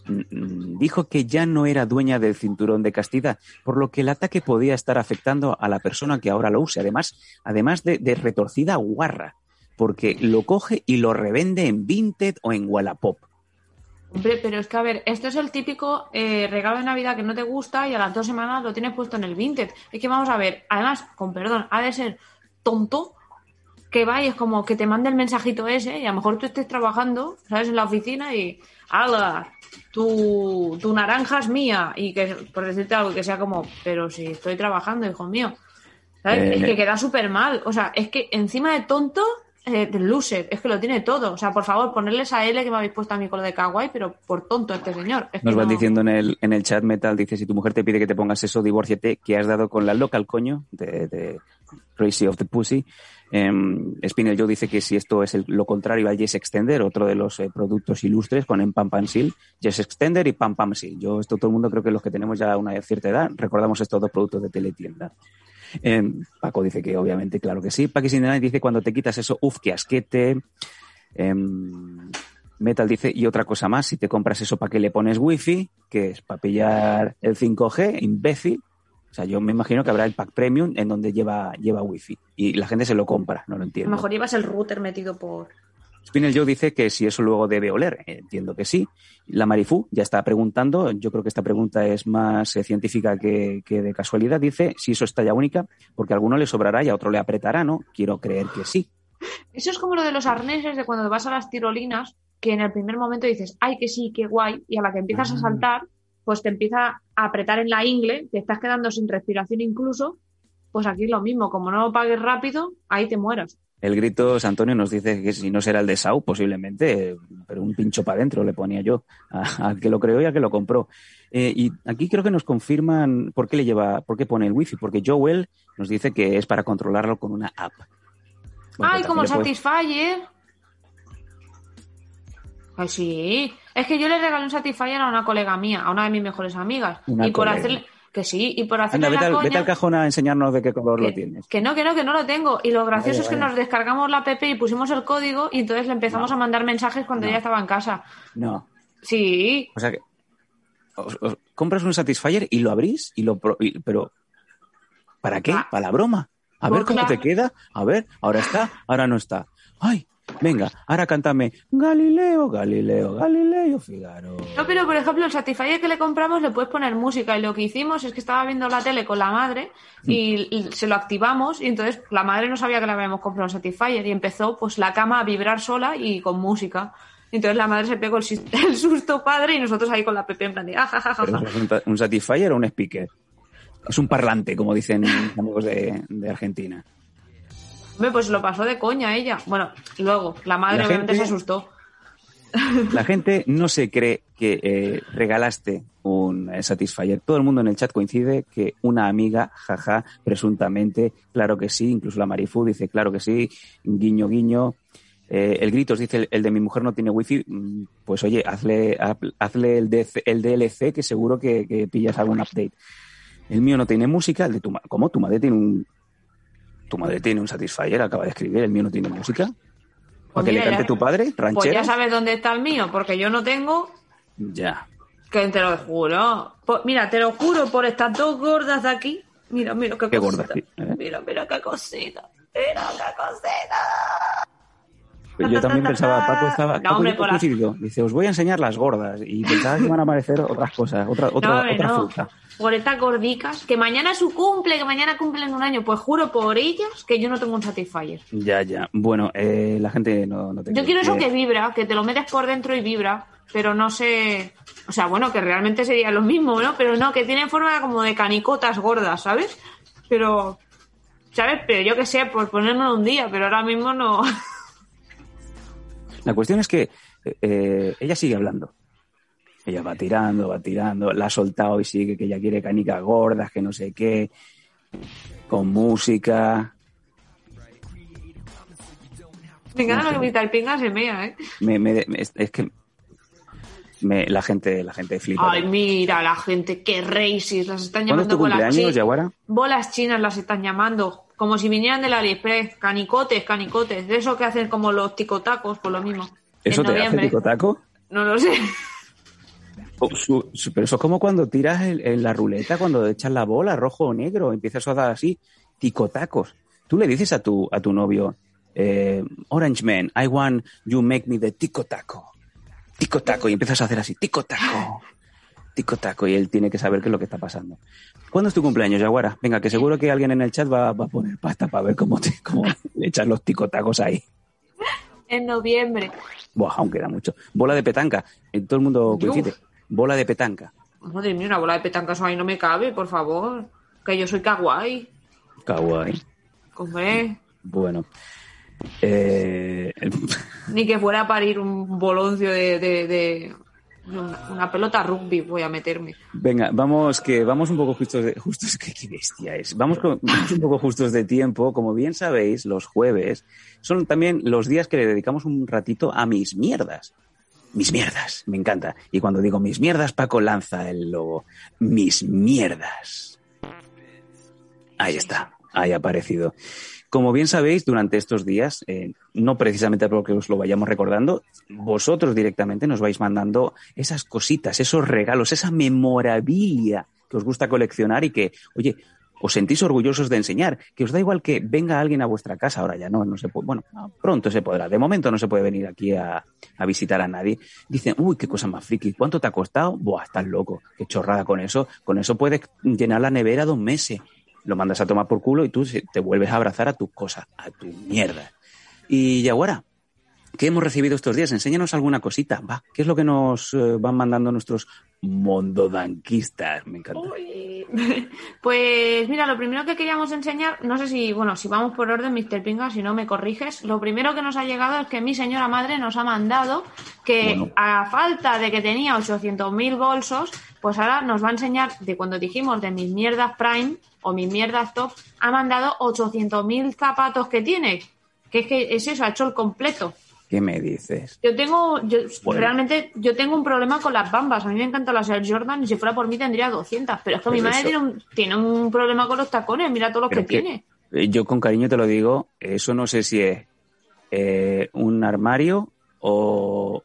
mm, mm, dijo que ya no era dueña del cinturón de castidad, por lo que el ataque podía estar afectando a la persona que ahora lo use. Además, además de, de retorcida guarra, porque lo coge y lo revende en Vinted o en Wallapop. Hombre, pero es que, a ver, esto es el típico eh, regalo de Navidad que no te gusta y a las dos semanas lo tienes puesto en el Vinted. Es que vamos a ver, además, con perdón, ha de ser tonto que vayas como que te mande el mensajito ese y a lo mejor tú estés trabajando, ¿sabes? En la oficina y, ¡hala! Tu, tu naranja es mía y que, por decirte algo, que sea como, pero si estoy trabajando, hijo mío. ¿Sabes? Eh. Es que queda súper mal. O sea, es que encima de tonto, eh, loser, es que lo tiene todo. O sea, por favor, ponerles a L que me habéis puesto a mí con lo de kawaii, pero por tonto este señor. Es Nos van no- diciendo en el, en el chat metal, dice, si tu mujer te pide que te pongas eso, divórciate, que has dado con la local coño de, de Crazy of the Pussy. Em, Spinel Joe dice que si esto es el- lo contrario al Yes Extender, otro de los eh, productos ilustres con en Pam Pam Seal, Yes Extender y Pam Pam Seal. Yo, esto todo el mundo creo que los que tenemos ya una cierta edad, recordamos estos dos productos de teletienda. Em, Paco dice que obviamente, claro que sí. Paquis Indiana dice cuando te quitas eso, uff, qué asquete. Em, Metal dice, y otra cosa más, si te compras eso, ¿para qué le pones wifi? Que es para pillar el 5G, imbécil. O sea, yo me imagino que habrá el pack premium en donde lleva, lleva wifi. Y la gente se lo compra, no lo A entiendo. lo mejor llevas el router metido por. Spinel Joe dice que si eso luego debe oler. Entiendo que sí. La Marifú ya está preguntando, yo creo que esta pregunta es más eh, científica que, que de casualidad. Dice si eso es talla única, porque a alguno le sobrará y a otro le apretará, ¿no? Quiero creer que sí. Eso es como lo de los arneses de cuando vas a las tirolinas, que en el primer momento dices, ay, que sí, qué guay, y a la que empiezas a Ah. saltar, pues te empieza a apretar en la ingle, te estás quedando sin respiración incluso, pues aquí es lo mismo, como no lo pagues rápido, ahí te mueras. El grito, Antonio nos dice que si no será el de Sau, posiblemente, pero un pincho para adentro le ponía yo a- al que lo creó y al que lo compró. Eh, y aquí creo que nos confirman por qué le lleva, por qué pone el wifi, porque Joel nos dice que es para controlarlo con una app. Bueno, ay, como Satisfyer. Ay, sí. Es que yo le regalé un Satisfyer a una colega mía, a una de mis mejores amigas. Una y por hacerle. Que sí, y por hacerle Anda, vete la al, coña. vete al cajón a enseñarnos de qué color lo tienes. que no, que no, que no lo tengo. Y lo gracioso es que nos descargamos la app y pusimos el código y entonces le empezamos No. a mandar mensajes cuando No. ella estaba en casa. No. Sí, O sea que os- os compras un Satisfyer y lo abrís, y lo y- pero ¿Para qué? Ah. ¿Para la broma? A ver Pues cómo te queda. A ver, ahora está, ahora no está. Ay, venga, ahora cántame Galileo, Galileo, Galileo, Figaro. No, pero por ejemplo, el Satisfyer que le compramos le puedes poner música y lo que hicimos es que estaba viendo la tele con la madre y, y se lo activamos y entonces la madre no sabía que le habíamos comprado un Satisfyer y empezó pues la cama a vibrar sola y con música. Entonces la madre se pegó el, el susto padre y nosotros ahí con la Pepe en plan de ah, ja, ja, ja, ¿Pero ja". es un, Satisfyer o un speaker? Es un parlante, como dicen amigos de, de Argentina. Hombre, pues lo pasó de coña ella. Bueno, luego, la madre La obviamente gente- se asustó. La gente no se cree que eh, regalaste un eh, Satisfyer. Todo el mundo en el chat coincide que una amiga, jaja, presuntamente, claro que sí, incluso la Marifu dice, claro que sí, guiño, guiño. Eh, el Gritos dice, el, de mi mujer no tiene wifi, Mm, pues oye, hazle, haz- hazle el, DC el DLC que seguro que, que pillas algún update. El mío no tiene música, el de tu ¿cómo? Tu madre tiene un... Tu madre tiene un Satisfyer, acaba de escribir, el mío no tiene música. ¿Para Pues que le cante ya- tu padre? Pues ¿Ranchera? ya sabes dónde está el mío, porque yo no tengo, Ya. que te lo juro. Pues, mira, te lo juro por estas dos gordas de aquí. Mira, mira qué, Qué gordas, ¿eh? Mira, mira qué cosita. Mira qué cosita. Pues Yo también pensaba, Paco estaba. No, Paco hombre, ya por coincidido. Dice, os voy a enseñar las gordas. Y pensaba que iban a aparecer otras cosas, otra, otra, no, hombre, otra no. fruta. Por estas gordicas, que mañana es su cumple, que mañana cumplen un año. Pues juro por ellas que yo no tengo un Satisfyer. Ya, ya. Bueno, eh, la gente no, no te Yo quiero eso Eh, que vibra, que te lo metes por dentro y vibra, pero no sé. O sea, bueno, que realmente sería lo mismo, ¿no? Pero no, que tiene forma como de canicotas gordas, ¿sabes? Pero. ¿Sabes? Pero yo que sé, por ponérmelo un día, pero ahora mismo no. La cuestión es que eh, ella sigue hablando. Ella va tirando, va tirando, la ha soltado y sigue que ella quiere canicas gordas, que no sé qué, con música. Me encanta lo que el pinga se mea, ¿eh? Me, es, es que me- la gente la gente flipa. Ay, mira la gente, qué racist, las están ¿Cuándo es llamando tu bolas chinas. Bolas chinas las están llamando, como si vinieran del AliExpress, canicotes, canicotes, de eso que hacen como los ticotacos, por lo mismo. ¿Eso te hace ticotaco? No lo sé. Oh, su- su- pero eso es como cuando tiras el- en la ruleta, cuando echas la bola, rojo o negro, empiezas a dar así, ticotacos. Tú le dices a tu, a tu novio, eh, Orange Man, I want you make me the ticotaco. Ticotaco, y empiezas a hacer así, ticotaco. Ticotaco, y él tiene que saber qué es lo que está pasando. ¿Cuándo es tu cumpleaños, Yaguara? Venga, que seguro que alguien en el chat va, va a poner pasta para ver cómo, te, cómo le echas los ticotacos ahí. En noviembre. Buah, aún queda mucho. Bola de petanca, eh, todo el mundo coincide. Bola de petanca. Madre mía, una bola de petanca eso ahí no me cabe, por favor. Que yo soy kawaii. Kawaii. Hombre, Bueno. Eh, ni que fuera a parir un boloncio de, una pelota rugby voy a meterme. venga, vamos que vamos un poco justos de justos que qué bestia es. Vamos, con- vamos un poco justos de tiempo. Como bien sabéis, los jueves son también los días que le dedicamos un ratito a mis mierdas. Mis mierdas, me encanta. Y cuando digo mis mierdas, Paco lanza el logo. Mis mierdas. Ahí está, ahí ha aparecido. Como bien sabéis, durante estos días, eh, no precisamente porque os lo vayamos recordando, vosotros directamente nos vais mandando esas cositas, esos regalos, esa memorabilia que os gusta coleccionar y que, oye, os sentís orgullosos de enseñar, que os da igual que venga alguien a vuestra casa, ahora ya no, no se puede, bueno, pronto se podrá, de momento no se puede venir aquí a, a visitar a nadie. Dicen, uy, qué cosa más friki, ¿cuánto te ha costado? Buah, estás loco, qué chorrada con eso, con eso puedes llenar la nevera dos meses lo mandas a tomar por culo y tú te vuelves a abrazar a tus cosas, a tu mierda. Y Yaguara, ¿qué hemos recibido estos días? Enséñanos alguna cosita, va. ¿Qué es lo que nos eh, van mandando nuestros mondodanquistas? Me encanta. Uy. Pues mira, lo primero que queríamos enseñar, no sé si, bueno, si vamos por orden, Mr. Pinga, si no me corriges, lo primero que nos ha llegado es que mi señora madre nos ha mandado que Bueno. a falta de que tenía 800.000 bolsos, pues ahora nos va a enseñar de cuando dijimos de mis mierdas Prime o mis mierdas Top, ha mandado 800.000 zapatos que tiene. Que es que es eso, ha hecho el completo. ¿Qué me dices? Yo tengo, yo, Bueno. realmente, yo tengo un problema con las bambas. A mí me encantan las Air Jordan y si fuera por mí tendría 200. Pero es que mi madre tiene un, tiene un problema con los tacones. Mira todos los que tiene. Eh, Yo con cariño te lo digo, eso no sé si es eh, un armario o,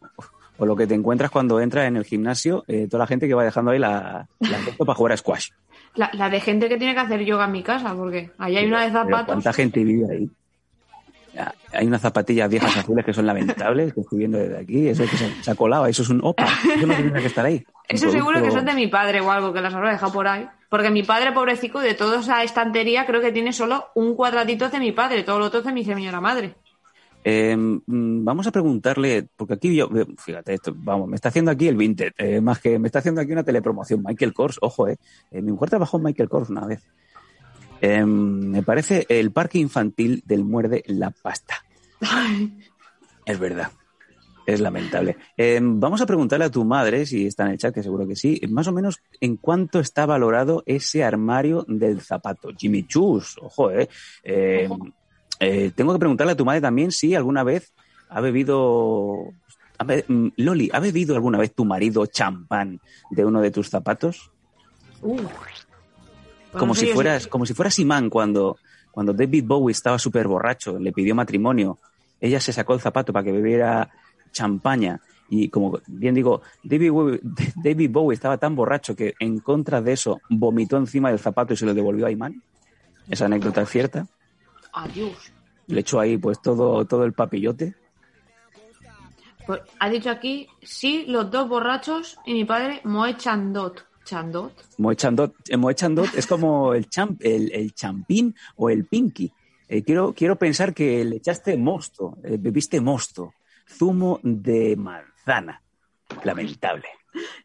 o lo que te encuentras cuando entras en el gimnasio, eh, toda la gente que va dejando ahí la, la foto para jugar a squash. La, la de gente que tiene que hacer yoga en mi casa, porque ahí hay una de zapatos. ¿Cuánta gente vive ahí? Hay unas zapatillas viejas azules que son lamentables, que estoy viendo desde aquí. Eso que se, se ha colado, eso es un opa. Eso no tendría que estar ahí. Eso seguro que son de mi padre o algo, que las habrá dejado por ahí. Porque mi padre, pobrecito, de toda esa estantería, creo que tiene solo un cuadradito de mi padre, todo lo otro es de mi señora madre. Eh, mm, vamos a preguntarle, porque aquí yo, eh, fíjate, esto, vamos, me está haciendo aquí el Vinted, eh, más que me está haciendo aquí una telepromoción. Michael Kors, ojo, eh. Eh, mi mujer trabajó en Michael Kors una vez. Eh, me parece el parque infantil del muerde la pasta. Es verdad. Es lamentable. Eh, vamos a preguntarle a tu madre, si está en el chat, que seguro que sí, más o menos en cuánto está valorado ese armario del zapato. Jimmy Chus, ojo, eh. Eh, eh, tengo que preguntarle a tu madre también si alguna vez ha bebido. mm, Loli, ¿ha bebido alguna vez tu marido champán de uno de tus zapatos? Uh. Pues como, no sé si fueras, como si fueras Imán cuando, cuando David Bowie estaba súper borracho, le pidió matrimonio. Ella se sacó el zapato para que bebiera champaña. Y como bien digo, David Bowie, David Bowie estaba tan borracho que en contra de eso vomitó encima del zapato y se lo devolvió a Imán. Esa anécdota es cierta. Adiós. Le echó ahí pues todo, todo el papillote. Pues, ha dicho aquí, sí, los dos borrachos y mi padre Moe Chandot. ¿Chandot? Moe Chandot, eh, Moe Chandot es como el, champ, el, el champín o el pinky. Eh, quiero, quiero pensar que le echaste mosto, eh, bebiste mosto, zumo de manzana. Lamentable.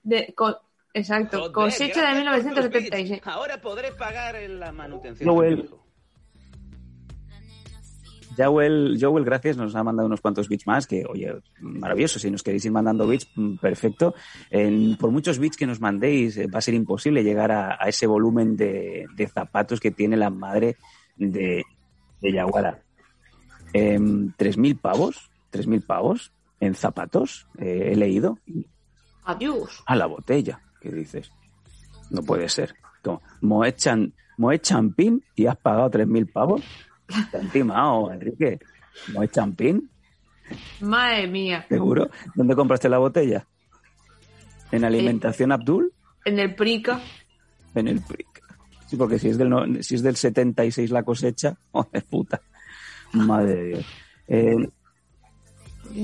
De, co- exacto, cosecha de gracias por tus 1976. bits. Ahora podré pagar la manutención. Joel. Joel, Joel, gracias, nos ha mandado unos cuantos bits más, que, oye, maravilloso, si nos queréis ir mandando bits, mm, perfecto. En- por muchos bits que nos mandéis, eh, va a ser imposible llegar a, a ese volumen de, de zapatos que tiene la madre de, de Yaguara. Em, ¿3.000 pavos? ¿3.000 pavos en zapatos? Eh, he leído. Adiós. A la botella, ¿qué dices? No puede ser. Como, Moet, Chan- Moet Champín y has pagado 3.000 pavos. Te han timado, Enrique. Moet Champín, Madre mía. seguro. ¿Dónde compraste la botella? ¿En Alimentación Abdul? En el Prica. En el PRIC. Sí, porque si es del, no- si es del 76 la cosecha, joder, puta. Madre de Dios. Eh,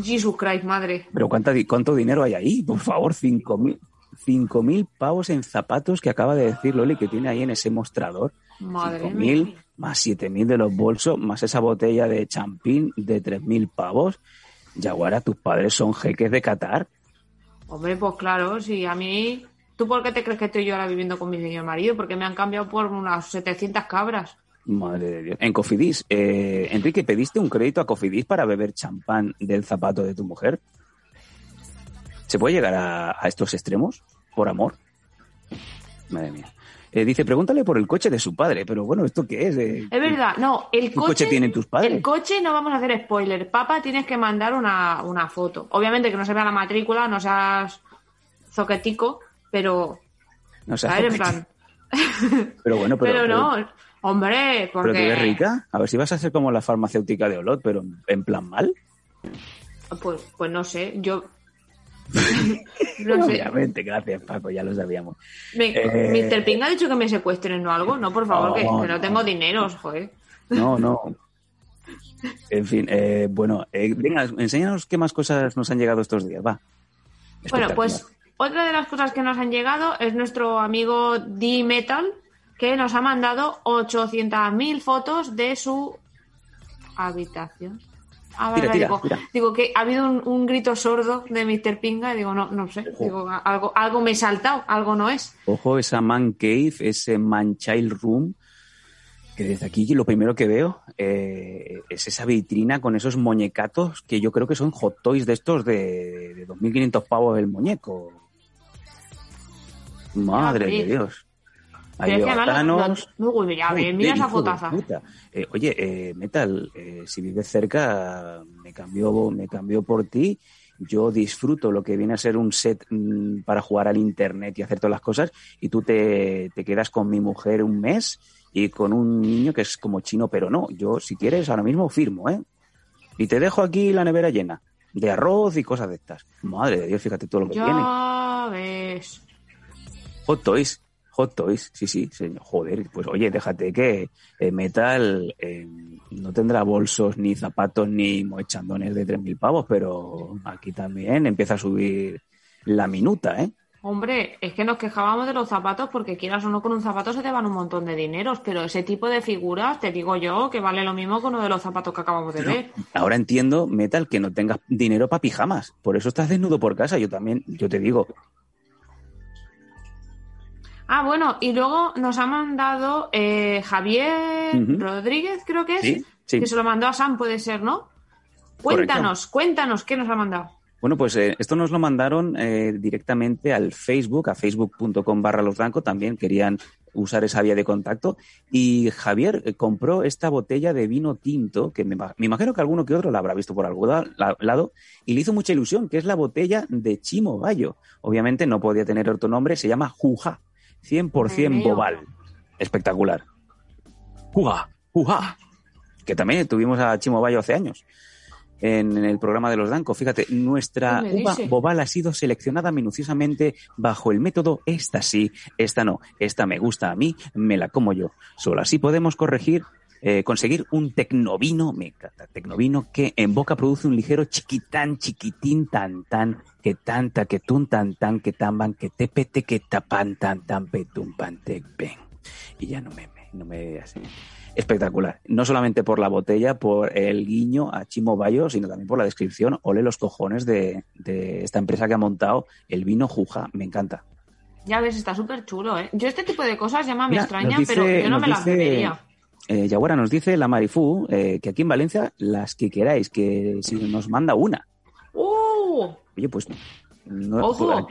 Jesus Christ, madre. Pero ¿cuánta ¿cuánto dinero hay ahí? Por favor, 5.000 cinco mil pavos en zapatos que acaba de decir Loli que tiene ahí en ese mostrador. Madre 5.000 mía. Más 7.000 de los bolsos, más esa botella de champín de 3.000 pavos. Yaguara, tus padres son jeques de Qatar. Hombre, pues claro, si a mí... ¿Tú por qué te crees que estoy yo ahora viviendo con mi señor marido? Porque me han cambiado por unas 700 cabras. Madre de Dios. En Cofidis, eh, Enrique, ¿pediste un crédito a Cofidis para beber champán del zapato de tu mujer? ¿Se puede llegar a, a estos extremos? ¿Por amor? Madre mía. Eh, dice, pregúntale por el coche de su padre, pero bueno, ¿esto qué es? Eh, Es verdad, no, el ¿Qué coche... coche tienen tus padres? El coche no vamos a hacer spoiler. Papá, tienes que mandar una, una foto. Obviamente que no se vea la matrícula, no seas zoquetico, pero... No sé, ¿sabes? En plan... pero bueno, pero, Pero, no, hombre, porque... pero tú eres rica. A ver si vas a ser como la farmacéutica de Olot, pero en plan mal. Pues, pues no sé, yo... no sé. Obviamente, gracias Paco, ya lo sabíamos. Me- Eh, Mr. Ping ha dicho que me secuestren o algo. No, por favor, que, No, que no no. tengo dinero, joder. No, no. En fin, eh, bueno, eh, venga, enséñanos qué más cosas nos han llegado estos días, va. Bueno, pues otra de las cosas que nos han llegado es nuestro amigo D-Metal, que nos ha mandado 800.000 fotos de su habitación. Ah, vale, Tira, tira, digo, tira. digo que ha habido un, un grito sordo de Mr. Pinga y digo, no, no sé, digo, algo, algo me he saltado, algo no es. Ojo, esa man cave, ese man child room, que desde aquí lo primero que veo eh, es esa vitrina con esos muñecatos que yo creo que son hot toys de estos de, de 2.500 pavos el muñeco. Madre de Dios. Ahí Pero es que veo a además lo- Thanos. uy, mira, Joder, mira esa fotaza. Eh, oye, eh, Metal, eh, si vives cerca, me cambió, me cambió por ti. Yo disfruto lo que viene a ser un set mm, para jugar al internet y hacer todas las cosas. Y tú te, te quedas con mi mujer un mes y con un niño que es como chino, pero no. Yo, si quieres, ahora mismo firmo, ¿eh? Y te dejo aquí la nevera llena. de arroz y cosas de estas. Madre de Dios, fíjate todo lo que tiene. Ya ves. Hot Toys, Hot Toys, sí, sí, señor. Joder, pues oye, déjate que eh, Metal eh, no tendrá bolsos, ni zapatos, ni mochandones de 3.000 pavos, pero aquí también empieza a subir la minuta, ¿eh? Hombre, es que nos quejábamos de los zapatos porque quieras o no con un zapato se te van un montón de dineros, pero ese tipo de figuras, te digo yo, que vale lo mismo que uno de los zapatos que acabamos de ver. Ahora entiendo, Metal, que no tengas dinero para pijamas. Por eso estás desnudo por casa. Yo también, yo te digo, Ah, bueno, y luego nos ha mandado eh, Javier. Rodríguez, creo que es, Sí, sí. que se lo mandó a Sam, puede ser, ¿no? Cuéntanos, cuéntanos, ¿qué nos ha mandado? Bueno, pues eh, esto nos lo mandaron eh, directamente al Facebook, a facebook.com barra los blancos, también querían usar esa vía de contacto. Y Javier eh, compró esta botella de vino tinto, que me, me imagino que alguno que otro la habrá visto por algún la- lado, y le hizo mucha ilusión, que es la botella de Chimo Bayo. Obviamente no podía tener otro nombre, se llama Juja, 100% Ay, mío. bobal. Espectacular. Juja, Juja. Que también tuvimos a Chimo Bayo hace años en el programa de los Danco. Fíjate, nuestra ¿Qué me uva bobal ha sido seleccionada minuciosamente bajo el método esta sí, esta no, esta me gusta a mí, me la como yo. Solo así podemos corregir, eh, conseguir un tecnovino, me encanta, tecnovino que en boca produce un ligero chiquitán, chiquitín, tan, tan, que tanta, que tun, tan, tan, que tan, ban, que te pete, que tapan, tan, tan, petum, pan, te, pen. Y ya no me, no me así. Espectacular. No solamente por la botella, por el guiño a Chimo Bayo, sino también por la descripción. Ole los cojones de, de esta empresa que ha montado el vino Juja. Me encanta. Ya ves, está súper chulo, ¿eh? Yo este tipo de cosas ya me Mira, extrañan, dice- pero yo no me las dice- bebería. Eh, Yaguara nos dice la Marifú eh, que aquí en Valencia las que queráis, que si nos manda una. ¡Uh! Oye, pues no, ¡Ojo!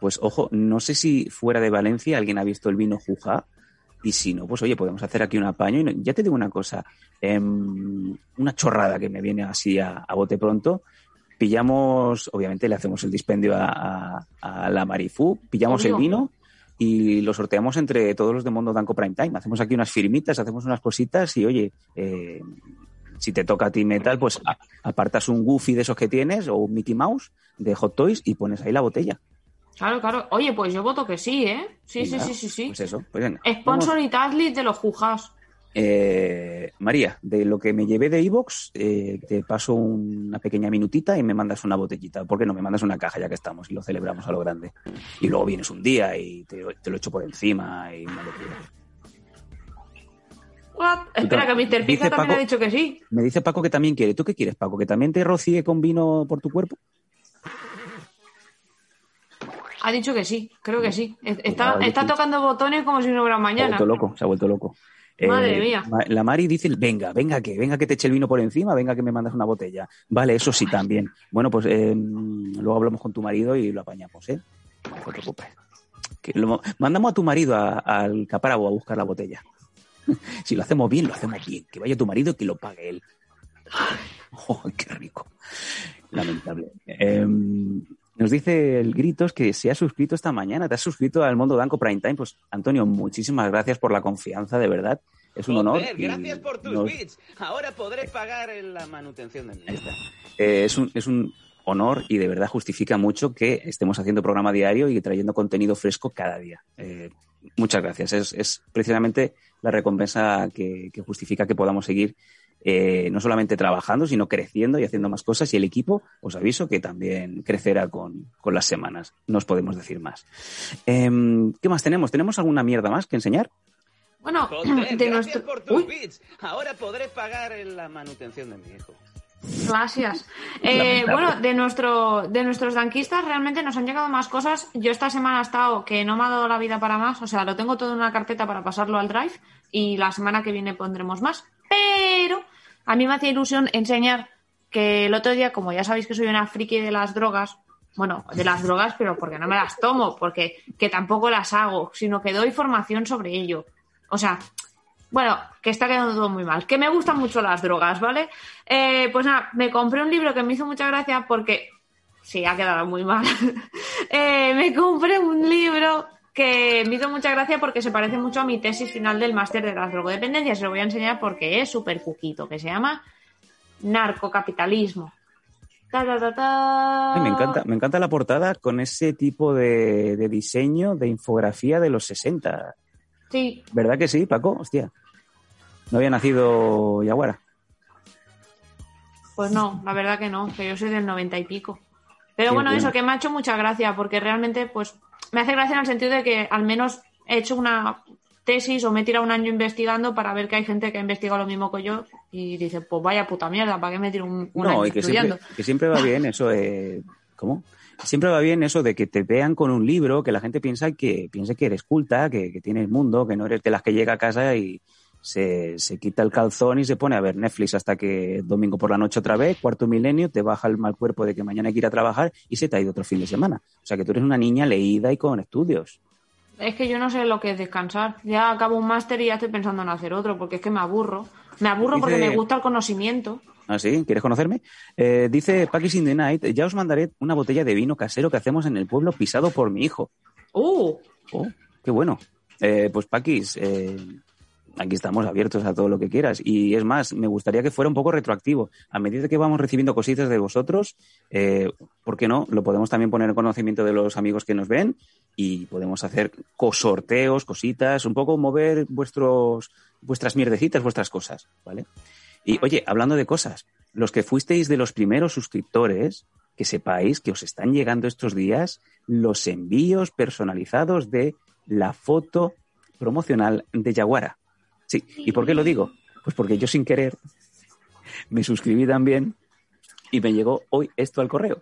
Pues ojo, no sé si fuera de Valencia alguien ha visto el vino Juja. Y si no, pues oye, podemos hacer aquí un apaño. Y no- ya te digo una cosa, em, una chorrada que me viene así a, a bote pronto. Pillamos, obviamente le hacemos el dispendio a, a- a la Marifú, pillamos Obvio. el vino y lo sorteamos entre todos los de Mundo Danco Prime Time. Hacemos aquí unas firmitas, hacemos unas cositas y oye, eh, si te toca a ti metal, pues apartas un Goofy de esos que tienes o un Mickey Mouse de Hot Toys y pones ahí la botella. Claro, claro. Oye, pues yo voto que sí, ¿eh? Sí, sí, Venga, sí, sí, sí. Pues eso, pues. Sponsor y Tazlit de los Jujas. Eh, María, de lo que me llevé de Evox, eh, te paso una pequeña minutita y me mandas una botellita. ¿Por qué no? Me mandas una caja ya que estamos y lo celebramos a lo grande. Y luego vienes un día y te, te lo echo por encima y una locura. What? Espera, que Mr. Pizza también Paco- ha dicho que sí. Me dice Paco que también quiere. ¿Tú qué quieres, Paco? ¿Que también te rocíe con vino por tu cuerpo? Ha dicho que sí, creo que sí. Es- Está, tocando botones como si no hubiera Se ha mañana. vuelto loco, se ha vuelto loco. Eh, Madre mía. Ma- La Mari dice, venga, venga que, venga que te eche el vino por encima, venga que me mandas una botella. Vale, eso sí también. Bueno, pues eh, luego hablamos con tu marido y lo apañamos, ¿eh? No te preocupes. Que lo- mandamos a tu marido a- al capárabo a buscar la botella. si lo hacemos bien, lo hacemos bien. Que vaya tu marido y que lo pague él. ¡Oh, qué rico! Lamentable. Em, nos dice el Gritos que se ha suscrito esta mañana. ¿Te has suscrito al Mundo Danco Prime Time? Pues, Antonio, muchísimas gracias por la confianza, de verdad. Es un honor. Joder, gracias por tus nos- bits. Ahora podré pagar en la manutención de mi Ahí hijo. está. Eh, es, un, es un honor y de verdad justifica mucho que estemos haciendo programa diario y trayendo contenido fresco cada día. Eh, muchas gracias. Es, es precisamente la recompensa que, que justifica que podamos seguir eh, no solamente trabajando, sino creciendo y haciendo más cosas. Y el equipo, os aviso, que también crecerá con, con las semanas. No os podemos decir más. Em, ¿Qué más tenemos? ¿Tenemos alguna mierda más que enseñar? Bueno, Joder, de nuestro... por tus Uy, bits. Ahora podré pagar la manutención de mi hijo. Gracias. Eh, bueno, de nuestro, de nuestros danquistas realmente nos han llegado más cosas. Yo esta semana he estado que no me ha dado la vida para más, o sea, lo tengo todo en una carpeta para pasarlo al drive y la semana que viene pondremos más. Pero a mí me hacía ilusión enseñar que el otro día, como ya sabéis que soy una friki de las drogas, bueno, de las drogas, pero porque no me las tomo, porque que tampoco las hago, sino que doy formación sobre ello. O sea, bueno, que está quedando todo muy mal. Que me gustan mucho las drogas, ¿vale? Eh, pues nada, me compré un libro que me hizo mucha gracia porque. Sí, ha quedado muy mal. Eh, me compré un libro que me hizo mucha gracia porque se parece mucho a mi tesis final del máster de las drogodependencias. Se lo voy a enseñar porque es súper cuquito, que se llama Narcocapitalismo. Ta, ta, ta, ta. Ay, Me encanta, me encanta la portada con ese tipo de, de diseño de infografía de los 60. Sí, ¿Verdad que sí, Paco? Hostia. No había nacido Yaguara. pues no, la verdad que no, que yo soy del noventa y pico. Pero Qué bueno, bueno. eso que me ha hecho mucha gracia, porque realmente, pues, me hace gracia en el sentido de que al menos he hecho una tesis o me he tirado un año investigando para ver que hay gente que ha investigado lo mismo que yo y dice, pues vaya puta mierda, ¿para qué me tiro un, un año No, y que estudiando? siempre, que siempre va bien eso de... ¿Cómo? Siempre va bien eso de que te vean con un libro, que la gente piensa que piense que eres culta, que, que tienes mundo, que no eres de las que llega a casa y se, se quita el calzón y se pone a ver Netflix hasta que domingo por la noche otra vez, cuarto milenio, te baja el mal cuerpo de que mañana hay que ir a trabajar y se te ha ido otro fin de semana. O sea que tú eres una niña leída y con estudios. Es que yo no sé lo que es descansar. Ya acabo un máster y ya estoy pensando en hacer otro, porque es que me aburro. Me aburro porque me gusta el conocimiento. ¿Ah, sí? ¿Quieres conocerme? Eh, dice Packis in the Night, ya os mandaré una botella de vino casero que hacemos en el pueblo pisado por mi hijo. ¡Uh! Oh, qué bueno. Eh, pues Paquis, eh, aquí estamos abiertos a todo lo que quieras. Y es más, me gustaría que fuera un poco retroactivo. A medida que vamos recibiendo cositas de vosotros, eh, ¿por qué no? Lo podemos también poner en conocimiento de los amigos que nos ven y podemos hacer cosorteos, cositas, un poco mover vuestros, vuestras mierdecitas, vuestras cosas, ¿vale? Y oye, hablando de cosas, los que fuisteis de los primeros suscriptores, que sepáis que os están llegando estos días los envíos personalizados de la foto promocional de Yaguara. Sí, ¿y por qué lo digo? Pues porque yo sin querer me suscribí también y me llegó hoy esto al correo.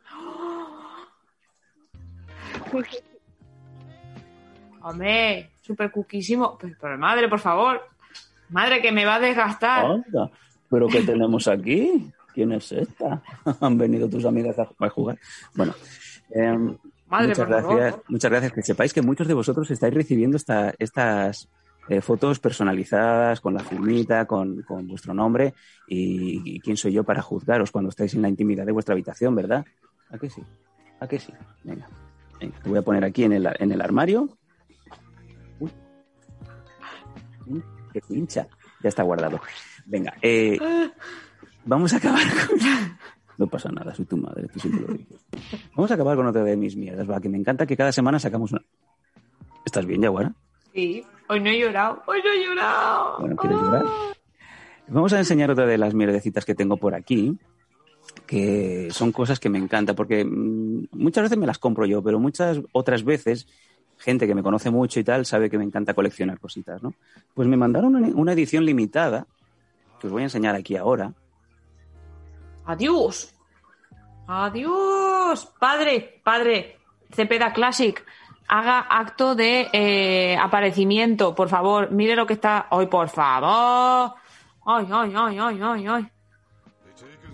Hombre, súper cuquísimo. Pero, pero madre, por favor. Madre, que me va a desgastar. ¿pero qué tenemos aquí? ¿Quién es esta? Han venido tus amigas a jugar. Bueno, em, Madre, muchas por favor. gracias. Muchas gracias. Que sepáis que muchos de vosotros estáis recibiendo esta- estas eh, fotos personalizadas con la firmita, con, con vuestro nombre y, quién soy yo para juzgaros cuando estáis en la intimidad de vuestra habitación, ¿verdad? ¿A qué sí? ¿A qué sí? Venga, venga, te voy a poner aquí en el, en el armario. Uy. Mm, ¡Qué pincha! Ya está guardado. Venga, eh, vamos a acabar con... No pasa nada, soy tu madre, tú siempre lo dices. Vamos a acabar con otra de mis mierdas, va, que me encanta que cada semana sacamos una... ¿Estás bien, Yaguara? Sí, hoy no he llorado. Hoy no he llorado. Bueno, ¿quieres llorar? Vamos a enseñar otra de las mierdecitas que tengo por aquí, que son cosas que me encantan, porque mm, muchas veces me las compro yo, pero muchas otras veces gente que me conoce mucho y tal sabe que me encanta coleccionar cositas, ¿no? Pues me mandaron una, una edición limitada, que os voy a enseñar aquí ahora. Adiós. Adiós. Padre, padre. Cepeda Classic. Haga acto de eh, aparecimiento, por favor. Mire lo que está. ¡Ay, por favor! ¡Ay, ay, ay, ay, ay, ay! ¡Ay, ay!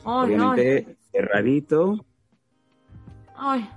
Obviamente, cerradito. ¡Ay!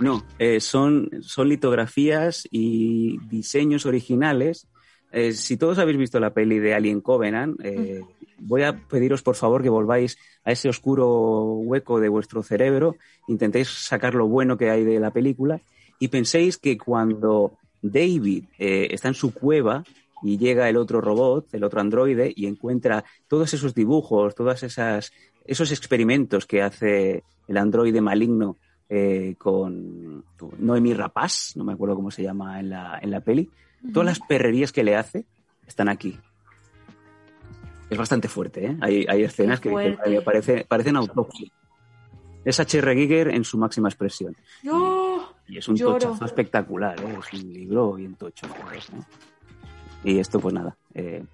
No, eh, son, son litografías y diseños originales. Eh, si todos habéis visto la peli de Alien Covenant, eh, voy a pediros por favor que volváis a ese oscuro hueco de vuestro cerebro, intentéis sacar lo bueno que hay de la película y penséis que cuando David eh, está en su cueva y llega el otro robot, el otro androide, y encuentra todos esos dibujos, todas esas esos experimentos que hace el androide maligno eh, con Noemi Rapaz, no me acuerdo cómo se llama en la, en la peli, todas las perrerías que le hace están aquí. Es bastante fuerte, ¿eh? Hay, hay escenas que dicen, fuerte. "Madre, parece, parecen autopsia. Es H.R. Giger en su máxima expresión. ¡No! Y es un Lloro. tochazo espectacular, ¿eh? es un libro bien tocho. ¿no? Y esto, pues nada, eh,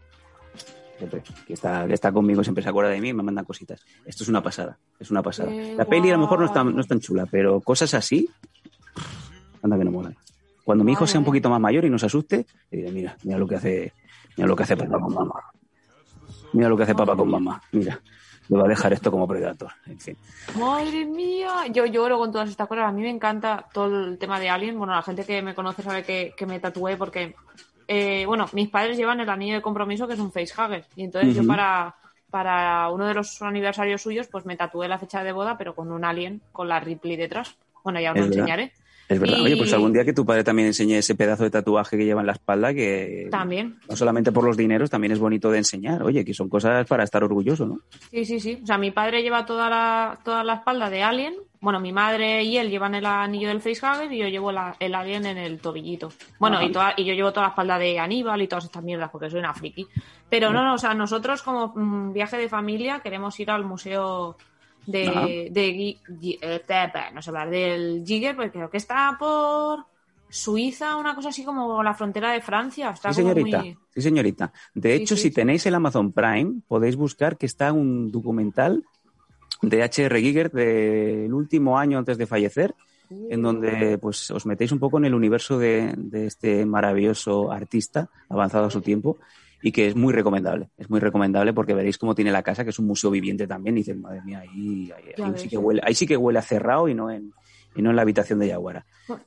siempre, que está, que está conmigo, siempre se acuerda de mí y me mandan cositas. Esto es una pasada, es una pasada. Qué La peli a lo mejor no es, tan, guay. no es tan chula, pero cosas así, anda que no molan. Cuando mi hijo sea un poquito más mayor y nos asuste, le diré, mira, mira lo que hace, mira lo que hace papá con mamá. Mira lo que hace papá con mamá, mira. Le va a dejar esto como predator, en fin. Madre mía, yo lloro con todas estas cosas. A mí me encanta todo el tema de Alien. Bueno, la gente que me conoce sabe que, que me tatué porque, eh, bueno, mis padres llevan el anillo de compromiso que es un facehugger. Y entonces yo para, para uno de los aniversarios suyos, pues me tatué la fecha de boda, pero con un Alien, con la Ripley detrás. Bueno, ya os lo Es verdad. Es verdad. Y- Oye, pues algún día que tu padre también enseñe ese pedazo de tatuaje que lleva en la espalda, que También. no solamente por los dineros, también es bonito de enseñar. Oye, que son cosas para estar orgulloso, ¿no? Sí, sí, sí. O sea, mi padre lleva toda la, toda la espalda de Alien. Bueno, mi madre y él llevan el anillo del facehugger y yo llevo la- el Alien en el tobillito. Bueno, Ajá. y, toda, y yo llevo toda la espalda de Aníbal y todas estas mierdas porque soy una friki. Pero no, no, o sea, nosotros como mm, viaje de familia queremos ir al museo de, Ajá. de eh, no sé hablar del Giger, porque creo que está por Suiza, una cosa así como la frontera de Francia. Está Sí, como señorita. muy- Sí, señorita. De Sí, hecho, sí, si tenéis el Amazon Prime, podéis buscar que está un documental de H.R. Giger del último año antes de fallecer, en donde pues os metéis un poco en el universo de, de este maravilloso artista avanzado a su tiempo y que es muy recomendable. Es muy recomendable porque veréis cómo tiene la casa, que es un museo viviente también, y dices, madre mía, ahí, ahí- ahí sí, que huele, ahí sí que huele a cerrado y no en, y no en la habitación de Yaguara.